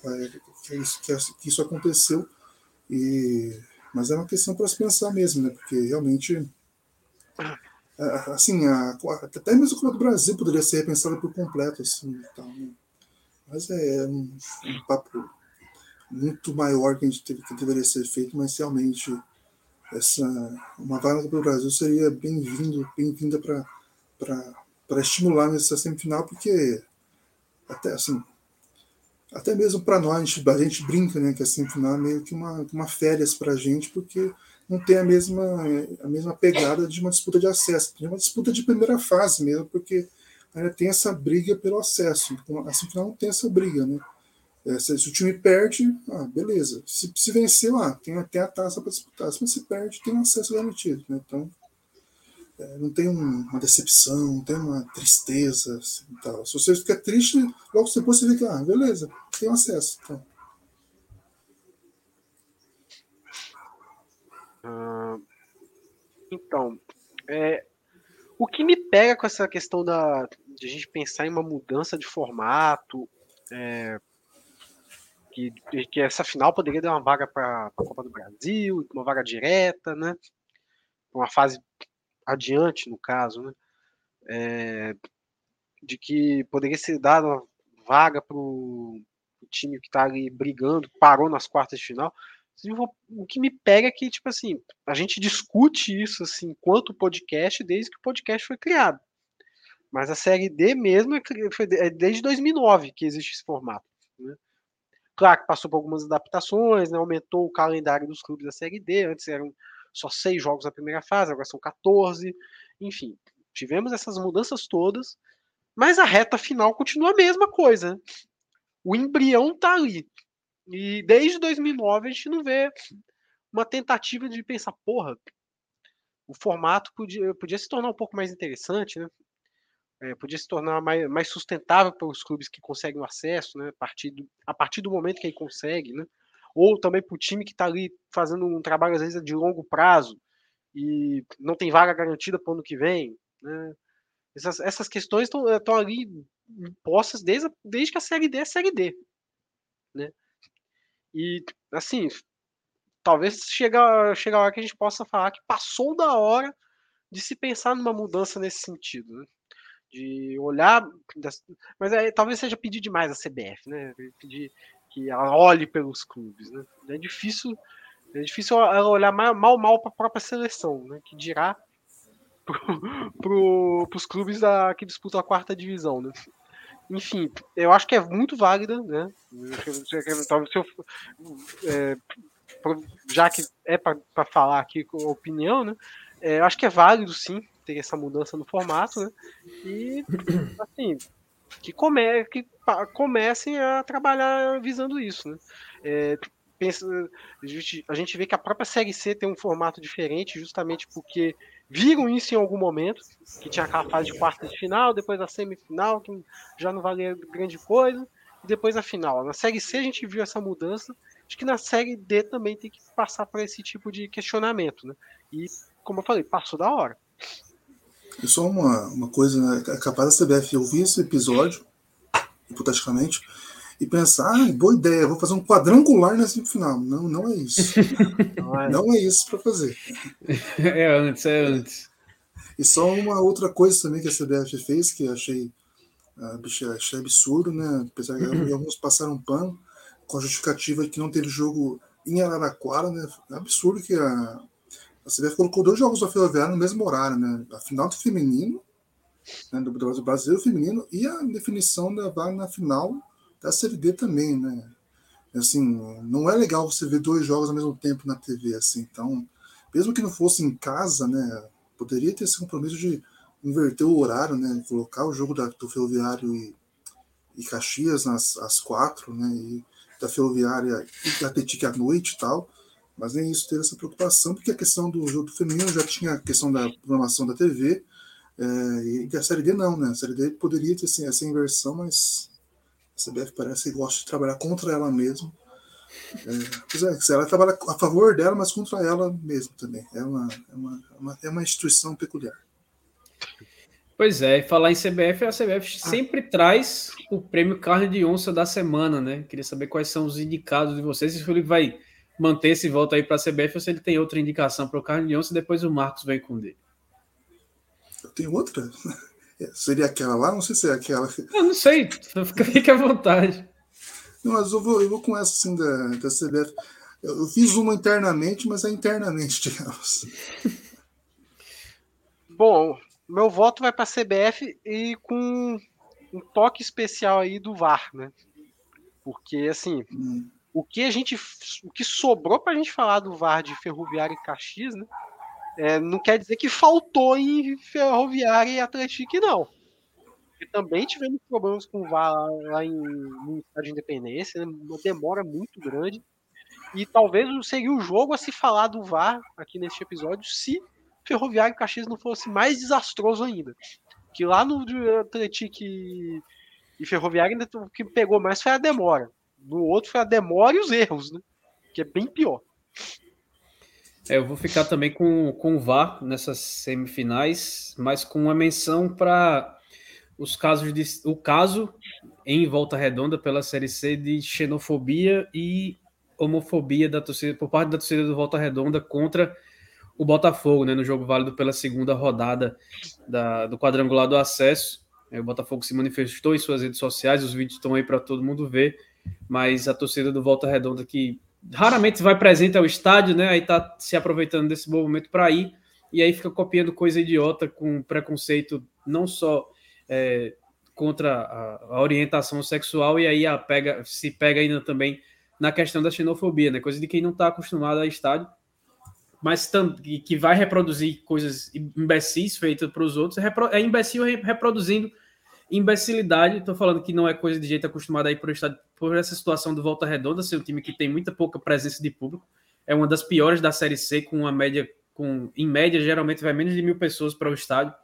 é, que, isso, que isso aconteceu. E, mas é uma questão para se pensar mesmo, né? Porque realmente, é, assim, a, até mesmo a Copa do Brasil poderia ser repensada por completo, assim, tal, né? Mas é um, um, papo muito maior que a gente teve, que deveria ser feito, mas realmente essa uma vaga para o Brasil seria bem-vindo, bem-vinda para para estimular nessa semifinal, porque até assim até mesmo para nós, a gente, a gente, brinca, né, que a semifinal é meio que uma, uma férias para a gente, porque não tem a mesma, a mesma pegada de uma disputa de acesso, tem uma disputa de primeira fase mesmo, porque ainda tem essa briga pelo acesso. Então, a semifinal não tem essa briga, né? É, se, se, o time perde, ah, beleza. Se, se vencer, lá, tem, tem a taça para disputar. Se você perde, tem acesso garantido. Né? Então, é, não tem um, uma decepção, não tem uma tristeza. Assim, tal. Se você fica triste, logo depois você vê que, ah, beleza, tem acesso. Então. Então, é, o que me pega com essa questão da, de a gente pensar em uma mudança de formato, é, que, que essa final poderia dar uma vaga para a Copa do Brasil, uma vaga direta, né? Uma fase adiante, no caso, né? É, de que poderia ser dada uma vaga para o time que está ali brigando, parou nas quartas de final. O que me pega é que, tipo assim, a gente discute isso assim, enquanto podcast desde que o podcast foi criado. Mas a série D mesmo é, é desde 2009 que existe esse formato. Né? Claro que passou por algumas adaptações, né? aumentou o calendário dos clubes da série D. Antes eram só seis jogos na primeira fase, agora são 14. Enfim, tivemos essas mudanças todas, mas a reta final continua a mesma coisa. O embrião tá ali. E desde 2009 a gente não vê uma tentativa de pensar, porra, o formato podia, podia se tornar um pouco mais interessante, né? É, podia se tornar mais, mais sustentável para os clubes que conseguem o acesso, né? A partir do, a partir do momento que ele consegue, né? ou também para o time que está ali fazendo um trabalho às vezes de longo prazo e não tem vaga garantida para o ano que vem. Né? Essas, essas questões estão ali postas desde, desde que a Série D é a Série D. Né? E, assim, talvez chegue, chegue a hora que a gente possa falar que passou da hora de se pensar numa mudança nesse sentido. Né? De olhar. Mas é, talvez seja pedir demais a CBF, né? Pedir que ela olhe pelos clubes, né? É difícil, é difícil ela olhar mal mal para a própria seleção, né? Que dirá para pro, os clubes da, que disputam a quarta divisão, né? Enfim, eu acho que é muito válida, né? Talvez eu, é, já que é para falar aqui com opinião, né? É, eu acho que é válido sim ter essa mudança no formato, né? E [CLEARS THROAT] assim, que, come, que comecem a trabalhar visando isso. Né? É, pensa, a, a gente vê que a própria Série C tem um formato diferente, justamente porque viram isso em algum momento, que tinha aquela fase de quarta de final, depois a semifinal, que já não valia grande coisa, e depois a final. Na Série C a gente viu essa mudança, acho que na Série D também tem que passar por esse tipo de questionamento. Né? E, como eu falei, passou da hora. E só uma, uma coisa, né? É capaz da CBF ouvir esse episódio, hipoteticamente, e pensar, ah, boa ideia, vou fazer um quadrangular na semifinal. Não, não é isso. [LAUGHS] não, é. isso para fazer. [LAUGHS] É antes, é antes. E só uma outra coisa também que a CBF fez, que achei, uh, achei absurdo, né? Apesar que alguns passaram pano, com a justificativa que não teve jogo em Araraquara, né? É absurdo que a, a CBF colocou dois jogos da Ferroviária no mesmo horário, né? A final do feminino, né, do brasileiro feminino, e a definição da vaga na final da Série D também, né? Assim, não é legal você ver dois jogos ao mesmo tempo na TV, assim. Então, mesmo que não fosse em casa, né? Poderia ter esse compromisso de inverter o horário, né? Colocar o jogo da, do Ferroviário e, e Caxias nas às quatro, né? E da Ferroviária e da Tetic à noite e tal. Mas nem isso teve essa preocupação, porque a questão do jogo feminino já tinha a questão da programação da TV, é, e a Série D não, né? A Série D poderia ter assim, essa inversão, mas CBF parece que gosta de trabalhar contra ela mesmo. É, é, ela trabalha a favor dela, mas contra ela mesmo também. É uma, é uma, é uma, é uma instituição peculiar. Pois é, e falar em CBF, a CBF ah. sempre traz o prêmio carne de onça da semana, né? Queria saber quais são os indicados de vocês. Se o Felipe vai manter esse voto aí para a CBF ou se ele tem outra indicação para o carne de onça, depois o Marcos vem com dele. Eu tenho outra? Seria aquela lá? Não sei se é aquela. Eu não sei, fique à vontade. Não, mas eu vou, eu vou com essa assim da, da CBF. Eu, eu fiz uma internamente, mas é internamente, [LAUGHS] digamos. Bom, meu voto vai para a CBF e com um toque especial aí do VAR, né? Porque, assim, hum. o que a gente. O que sobrou para a gente falar do VAR de Ferroviária e Caxias, né? É, não quer dizer que faltou em Ferroviária e Atlético, não. Porque também tivemos problemas com o VAR lá em, no Estádio de Independência, né? uma demora muito grande. E talvez seria o jogo a se falar do VAR aqui neste episódio se Ferroviário e Caxias não fosse mais desastroso ainda. Que lá no Atlético e, e Ferroviário ainda o que pegou mais foi a demora. No outro foi a demora e os erros, né? Que é bem pior. É, eu vou ficar também com, com o VAR nessas semifinais, mas com uma menção para os casos de o caso em Volta Redonda pela Série C de xenofobia e homofobia da torcida por parte da torcida do Volta Redonda contra o Botafogo, né, no jogo válido pela segunda rodada da, do quadrangular do acesso. É, o Botafogo se manifestou em suas redes sociais, os vídeos estão aí para todo mundo ver, mas a torcida do Volta Redonda que raramente vai presente ao estádio, né? Aí tá se aproveitando desse bom momento para ir e aí fica copiando coisa idiota com preconceito não só é, contra a, a, orientação sexual e aí a pega, se pega ainda também na questão da xenofobia, né? Coisa de quem não está acostumado a estádio, mas que vai reproduzir coisas imbecis feitas para os outros, é imbecil reproduzindo imbecilidade. Estou falando que não é coisa de gente acostumada aí por, estar, por essa situação do Volta Redonda, ser um time que tem muita pouca presença de público. É uma das piores da Série C, com uma média, com, em média, geralmente vai menos de mil pessoas para o estádio.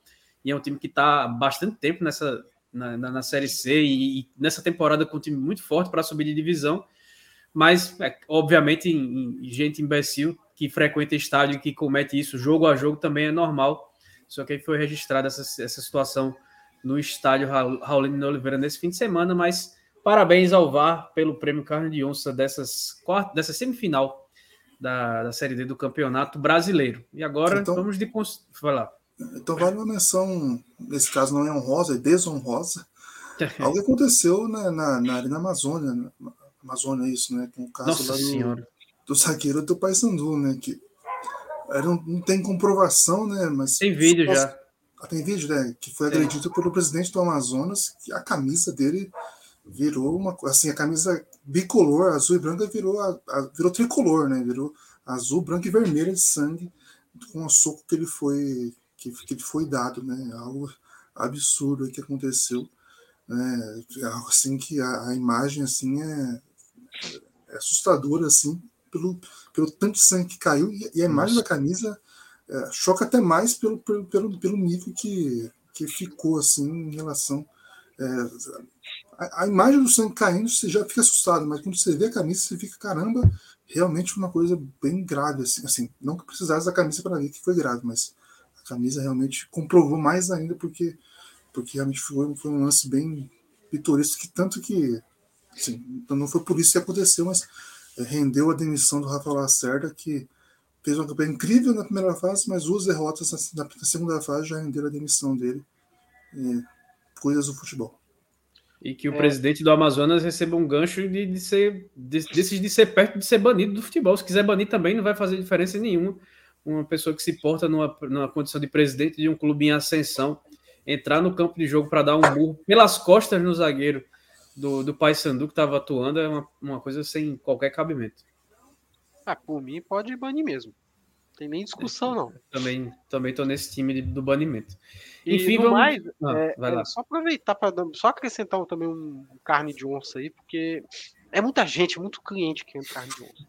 E é um time que está há bastante tempo nessa, na, na, na Série C e, e, nessa temporada com um time muito forte para subir de divisão. Mas, é, obviamente, em, em gente imbecil que frequenta estádio e que comete isso jogo a jogo também é normal. Só que aí foi registrada essa, essa situação no estádio Raulino Oliveira nesse fim de semana, mas parabéns ao VAR pelo prêmio Carne de Onça dessas, dessa semifinal da, da Série D do Campeonato Brasileiro. E agora então, vamos de falar. Então vale uma menção, nesse caso não é honrosa, é desonrosa. [LAUGHS] Algo que aconteceu na, na, na Arena Amazônia, na Amazônia é isso, né? Com o caso Nossa do, do zagueiro do Paysandu, né? Que era, não tem comprovação, né? Mas tem vídeo já tem vídeo, né? Que foi agredido pelo presidente do Amazonas, que a camisa dele virou uma assim, a camisa bicolor, azul e branca, virou, a, a, virou tricolor, né? Virou azul, branco e vermelho de sangue com o soco que ele foi que, que ele foi dado, né? Algo absurdo que aconteceu, né? Algo assim que a, a imagem assim é, é, assustadora assim pelo pelo tanto de sangue que caiu e, e a imagem Nossa. da camisa é, choca até mais pelo, pelo, pelo, pelo nível que, que ficou assim em relação. É, a, a, imagem do sangue caindo você já fica assustado, mas quando você vê a camisa, você fica, caramba, realmente uma coisa bem grave. Assim, assim não que precisasse da camisa para ver que foi grave, mas a camisa realmente comprovou mais ainda, porque, porque realmente foi, foi um lance bem pitoresco, que tanto que. Assim, não foi por isso que aconteceu, mas é, rendeu a demissão do Rafael Lacerda, que fez uma campanha incrível na primeira fase, mas duas derrotas na, segunda fase já renderam a demissão dele. É, coisas do futebol. E que o é. presidente do Amazonas receba um gancho de, de ser de, de ser perto de ser banido do futebol. Se quiser banir também, não vai fazer diferença nenhuma. Uma pessoa que se porta numa, numa condição de presidente de um clube em ascensão entrar no campo de jogo para dar um burro pelas costas no zagueiro do, do Paysandu que estava atuando é uma, uma coisa sem qualquer cabimento. Ah, por mim pode banir mesmo. Tem nem discussão, não. Também, também tô nesse time do banimento. E Enfim, vamos... mais, ah, é, é, só aproveitar para só acrescentar também um carne de onça aí, porque é muita gente, muito cliente que entra carne de onça.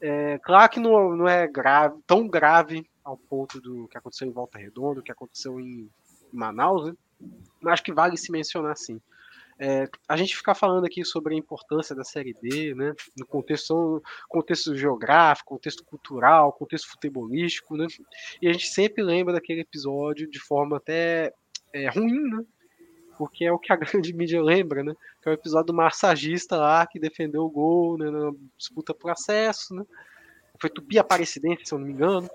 É, claro que não, não é grave, tão grave ao ponto do que aconteceu em Volta Redonda, o que aconteceu em Manaus, né? mas acho que vale se mencionar sim. É, a gente ficar falando aqui sobre a importância da Série D, né, no contexto, contexto geográfico, contexto cultural, contexto futebolístico, né, e a gente sempre lembra daquele episódio de forma até é, ruim, né, porque é o que a [LAUGHS] grande mídia lembra, né, que é o episódio do massagista lá que defendeu o gol né, na disputa por acesso, né, foi Tupi Aparecidense, se eu não me engano,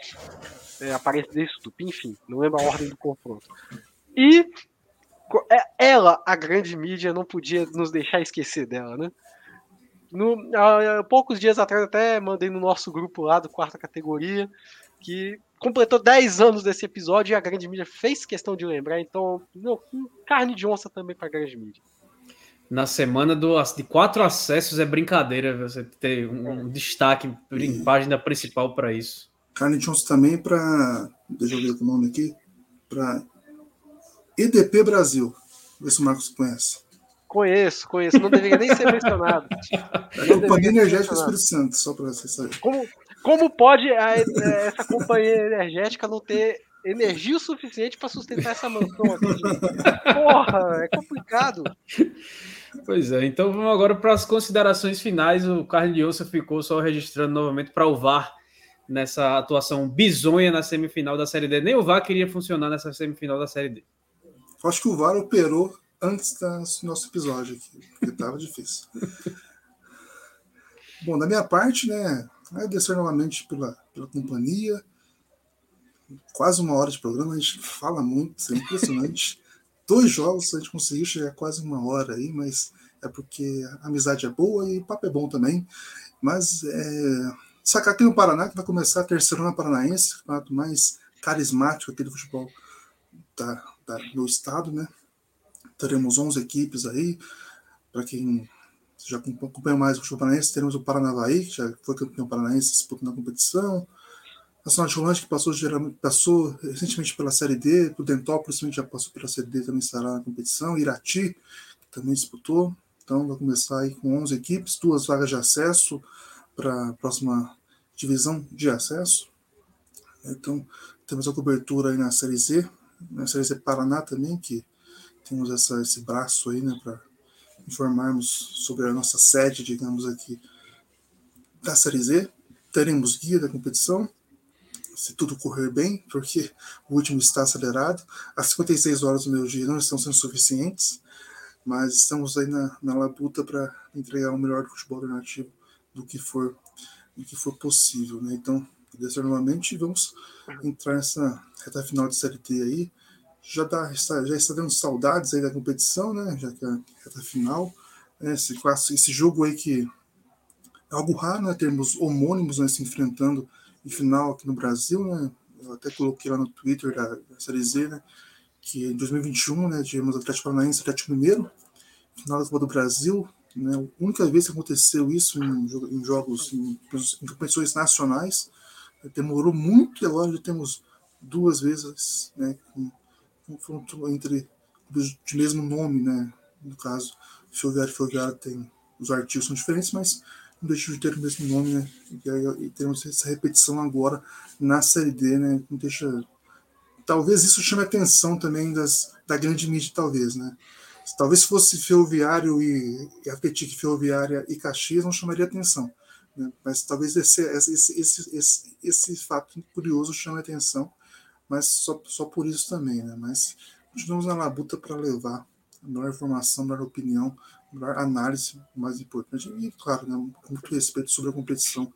é, Aparecidense Tupi, enfim, não lembro a ordem do confronto. E ela, a grande mídia, não podia nos deixar esquecer dela, né? No, há, poucos dias atrás, até mandei no nosso grupo lá do quarta categoria, que completou 10 anos desse episódio e a grande mídia fez questão de lembrar, então, meu, carne de onça também para a grande mídia. Na semana do, de quatro acessos é brincadeira você ter um, um destaque em página principal para isso. Carne de onça também para. Deixa eu ver o nome aqui. Para EDP Brasil. Vê se o Marcos conhece. Conheço, conheço. Não deveria nem ser mencionado. [LAUGHS] É a Companhia Energética do Espírito Santo, só para vocês saberem. Como, como pode a, é, essa companhia energética não ter energia o suficiente para sustentar essa mansão aqui? Porra, é complicado. Pois é, então vamos agora para as considerações finais. O Carlos de Ossa ficou só registrando novamente para o VAR nessa atuação bizonha na semifinal da Série D. Nem o VAR queria funcionar nessa semifinal da Série D. Acho que o VAR operou antes do nosso episódio aqui, porque estava difícil. [LAUGHS] Bom, da minha parte, né, agradecer novamente pela, pela companhia. Quase uma hora de programa, a gente fala muito, é impressionante. [LAUGHS] Dois jogos a gente conseguiu chegar quase uma hora aí, mas é porque a amizade é boa e o papo é bom também. Mas é, sacar aqui no Paraná, que vai começar a terceira paranaense, o campeonato mais carismático aqui do futebol da, da, do estado, né? Teremos 11 equipes aí, para quem já acompanha mais o futebol paranaense, teremos o Paranavaí, que já foi campeão paranaense disputando a competição, Nacional de Rolante, que passou, passou recentemente pela Série D, o Dentópolis também já passou pela Série D, também estará na competição, Irati, que também disputou, então vai começar aí com 11 equipes, duas vagas de acesso para a próxima divisão de acesso, então temos a cobertura aí na Série Z, Série Z Paraná também, que temos essa, esse braço aí, né, para informarmos sobre a nossa sede, digamos aqui, da Série Z. Teremos guia da competição, se tudo correr bem, porque o último está acelerado. As 56 horas do meu dia não estão sendo suficientes, mas estamos aí na, na labuta para entregar o melhor do futebol alternativo do que for, do que for possível. Né? Então, novamente e vamos entrar nessa reta final de Série T aí. Já, dá, está, já está dando saudades aí da competição, né? Já que é a reta final. Né? Esse, esse jogo aí que é algo raro, né? Termos homônimos né, se enfrentando em final aqui no Brasil, né? Eu até coloquei lá no Twitter da, da Série Z, né? Que em 2021, né? Tivemos Atlético Paranaense e Atlético Mineiro, final da Copa do Brasil, né? A única vez que aconteceu isso em, em jogos, em, em competições nacionais, demorou muito agora já temos duas vezes né, confronto entre de mesmo nome, né? No caso, Felgado e Felgado tem os artigos são diferentes, mas não deixam de ter o mesmo nome, né? E, aí, e temos essa repetição agora na série D, né? Não deixa talvez isso chame a atenção também das, da grande mídia, talvez, né? Talvez se fosse Ferroviário e, e Atlético Ferroviária e Caxias não chamaria atenção. Né? Mas talvez esse, esse, esse, esse, esse fato curioso chame a atenção, mas só, só por isso também. Né? Mas continuamos na labuta para levar a melhor informação, a melhor opinião, a melhor análise, mais importante. E, claro, né, com muito respeito sobre a competição,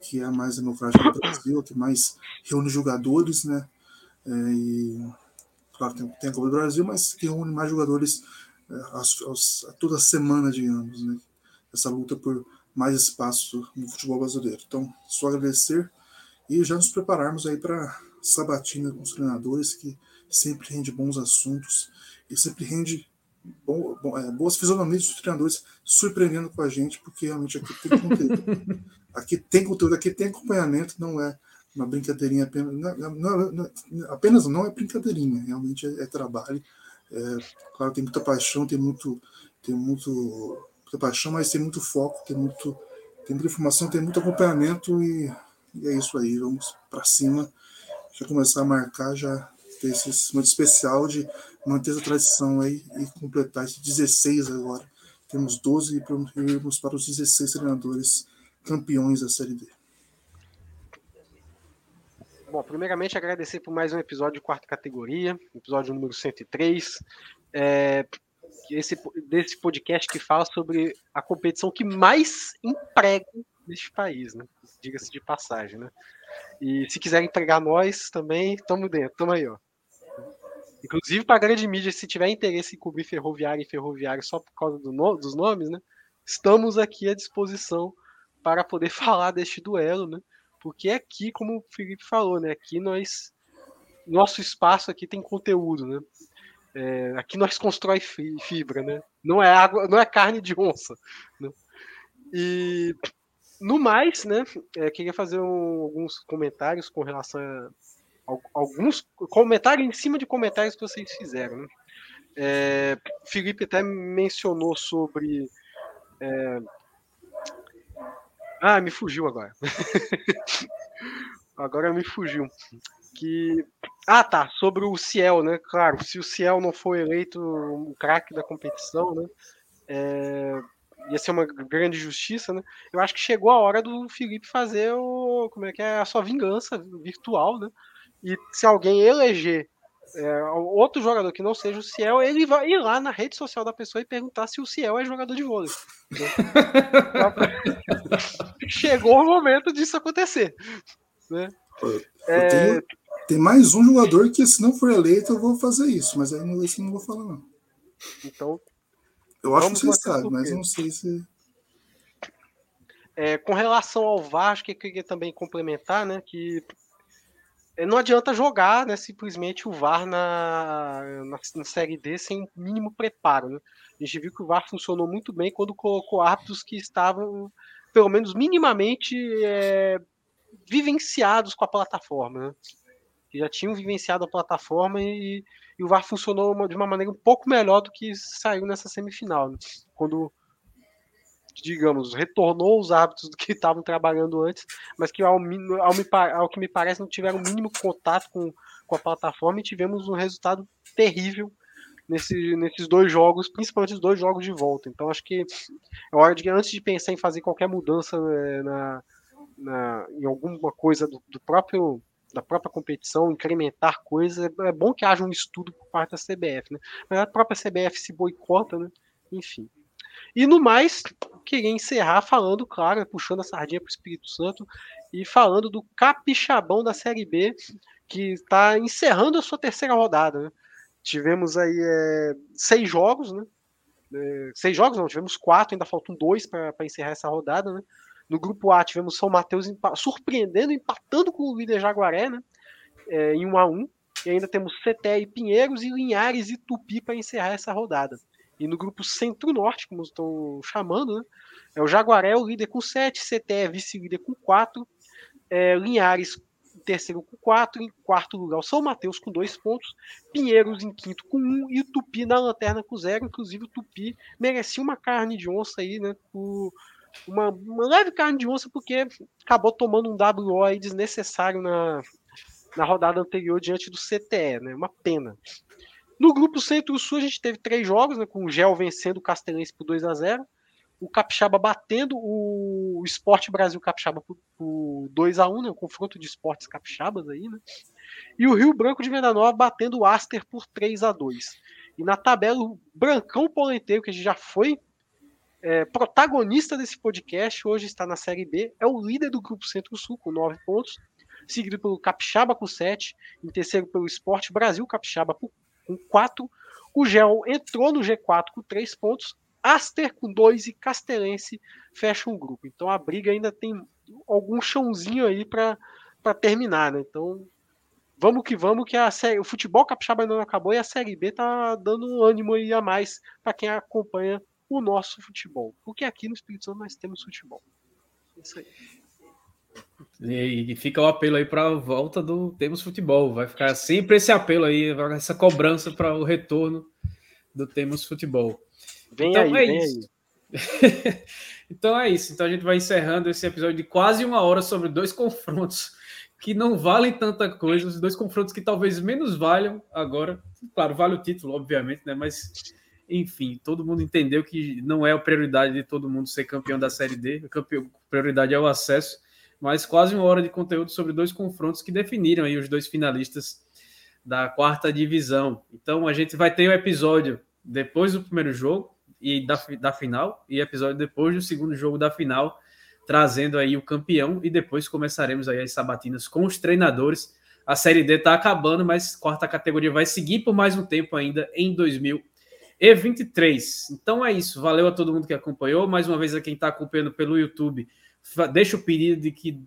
que é a mais democrática do Brasil, que mais reúne jogadores, né? É, e, claro, tem, tem a Copa do Brasil, mas que reúne mais jogadores a, a, toda semana, digamos, né? essa luta por mais espaço no futebol brasileiro. Então, só agradecer e já nos prepararmos aí para sabatina com os treinadores que sempre rende bons assuntos e sempre rende bom, bom, é, boas fisionomias dos treinadores surpreendendo com a gente, porque realmente aqui tem conteúdo. [LAUGHS] aqui tem conteúdo, aqui tem acompanhamento, não é uma brincadeirinha apenas. Não, não, não, apenas não é brincadeirinha, realmente é, é trabalho. É, claro, tem muita paixão, tem muito, tem muito, muita paixão, mas tem muito foco, tem muito, tem muita informação, tem muito acompanhamento e, e é isso aí. Vamos para cima, já começar a marcar, já ter esse momento especial de manter essa tradição aí e completar esses 16 agora. Temos 12 e irmos para os 16 treinadores campeões da Série D. Bom, primeiramente agradecer por mais um episódio de quarta categoria, episódio número 103. É, esse, desse podcast que fala sobre a competição que mais emprega neste país, né? Diga-se de passagem, né? E se quiser empregar nós também, estamos dentro, estamos aí, ó. Inclusive para a grande mídia, se tiver interesse em cobrir ferroviário e ferroviário só por causa do no, dos nomes, né? Estamos aqui à disposição para poder [LAUGHS] falar deste duelo, né? Porque aqui, como o Felipe falou, né? Aqui nós. Nosso espaço aqui tem conteúdo, né? É, aqui nós constrói fibra, né? Não é água, não é carne de onça. Né? E no mais, né? É, queria fazer um, alguns comentários com relação a alguns comentários em cima de comentários que vocês fizeram. Né? É, Felipe até mencionou sobre. É... Ah, me fugiu agora. [LAUGHS] agora me fugiu. Que ah, tá, sobre o Ciel, né? Claro, se o Ciel não for eleito o craque da competição, né? É, ia ser uma grande justiça, né? Eu acho que chegou a hora do Felipe fazer o como é que é a sua vingança virtual, né? E se alguém eleger é, outro jogador que não seja o Ciel, ele vai ir lá na rede social da pessoa e perguntar se o Ciel é jogador de vôlei. [LAUGHS] Chegou o momento disso acontecer. Né? É... Tenho, tem mais um jogador que, se não for eleito, eu vou fazer isso, mas aí não, esse não vou falar, não. Então. Eu acho que você sabe, mas não sei se. É, com relação ao Vasco, que eu queria também complementar, né? Que é, não adianta jogar né, simplesmente o VAR na, na, na, Série D sem mínimo preparo. Né? A gente viu que o VAR funcionou muito bem quando colocou árbitros que estavam, pelo menos minimamente, é, vivenciados com a plataforma. Né? Que já tinham vivenciado a plataforma e, e o VAR funcionou de uma maneira um pouco melhor do que saiu nessa semifinal. Né? Quando digamos, retornou os hábitos do que estavam trabalhando antes, mas que ao, ao, ao, que me parece não tiveram o mínimo contato com, com a plataforma e tivemos um resultado terrível nesse, nesses dois jogos, principalmente os dois jogos de volta. Então acho que é hora de, antes de pensar em fazer qualquer mudança né, na, na, em alguma coisa do, do próprio da própria competição, incrementar coisas, é bom que haja um estudo por parte da CBF, né? Mas a própria CBF se boicota, né? Enfim. E no mais, queria encerrar falando, claro, puxando a sardinha para o Espírito Santo e falando do capixabão da Série B, que está encerrando a sua terceira rodada. Né? Tivemos aí é, seis jogos, né? É, seis jogos não, tivemos quatro, ainda faltam dois para encerrar essa rodada, né? No grupo A tivemos São Mateus surpreendendo, empatando com o líder Jaguaré, né? É, em 1 a 1 E ainda temos CTE e Pinheiros e Linhares e Tupi para encerrar essa rodada. E no grupo Centro-Norte, como estão chamando, né? É o Jaguaré, o líder com 7, CTE vice-líder com 4, é, Linhares em terceiro com 4, em quarto lugar o São Mateus com 2 pontos, Pinheiros em quinto com 1 um, e o Tupi na lanterna com 0. Inclusive o Tupi merecia uma carne de onça aí, né? Por uma, uma leve carne de onça, porque acabou tomando um WO aí desnecessário na, na rodada anterior diante do CTE, né? Uma pena. No grupo Centro-Sul, a gente teve três jogos, né, com o Gel vencendo o Castelense por 2 a 0 o Capixaba batendo o Esporte Brasil Capixaba por, por 2 a 1 né, o confronto de esportes capixabas aí, né? E o Rio Branco de Venda Nova batendo o Aster por 3 a 2 E na tabela, o Brancão Polenteiro, que a gente já foi é, protagonista desse podcast, hoje está na Série B, é o líder do Grupo Centro-Sul, com 9 pontos, seguido pelo Capixaba com 7, em terceiro pelo Esporte Brasil Capixaba com 4, O Gel entrou no G4 com três pontos, Aster com dois e Castelense fecha um grupo. Então a briga ainda tem algum chãozinho aí para terminar, né? Então vamos que vamos, que a série, o futebol capixaba ainda não acabou e a Série B tá dando ânimo aí a mais para quem acompanha o nosso futebol. Porque aqui no Espírito Santo nós temos futebol. É isso aí. E, fica o apelo aí para a volta do Temos Futebol. Vai ficar sempre esse apelo aí, essa cobrança para o retorno do Temos Futebol. Vem então, aí, é isso. [LAUGHS] então é isso. Então a gente vai encerrando esse episódio de quase uma hora sobre dois confrontos que não valem tanta coisa, os dois confrontos que talvez menos valham agora. Claro, vale o título, obviamente, né? Mas enfim, todo mundo entendeu que não é a prioridade de todo mundo ser campeão da Série D. A prioridade é o acesso mas quase uma hora de conteúdo sobre dois confrontos que definiram aí os dois finalistas da quarta divisão. Então a gente vai ter o um episódio depois do primeiro jogo e da, da final, e episódio depois do segundo jogo da final, trazendo aí o campeão, e depois começaremos aí as sabatinas com os treinadores. A Série D está acabando, mas quarta categoria vai seguir por mais um tempo ainda em 2023. Então é isso. Valeu a todo mundo que acompanhou. Mais uma vez a quem está acompanhando pelo YouTube deixa o pedido de que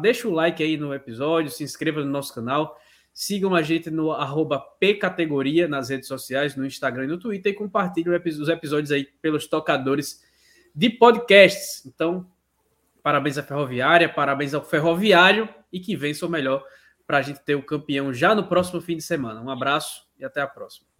deixa o like aí no episódio, se inscreva no nosso canal, sigam a gente no arroba pcategoria nas redes sociais, no Instagram e no Twitter e compartilhem os episódios aí pelos tocadores de podcasts. Então, parabéns à Ferroviária, parabéns ao Ferroviário e que vença o melhor para a gente ter o campeão já no próximo fim de semana. Um abraço e até a próxima.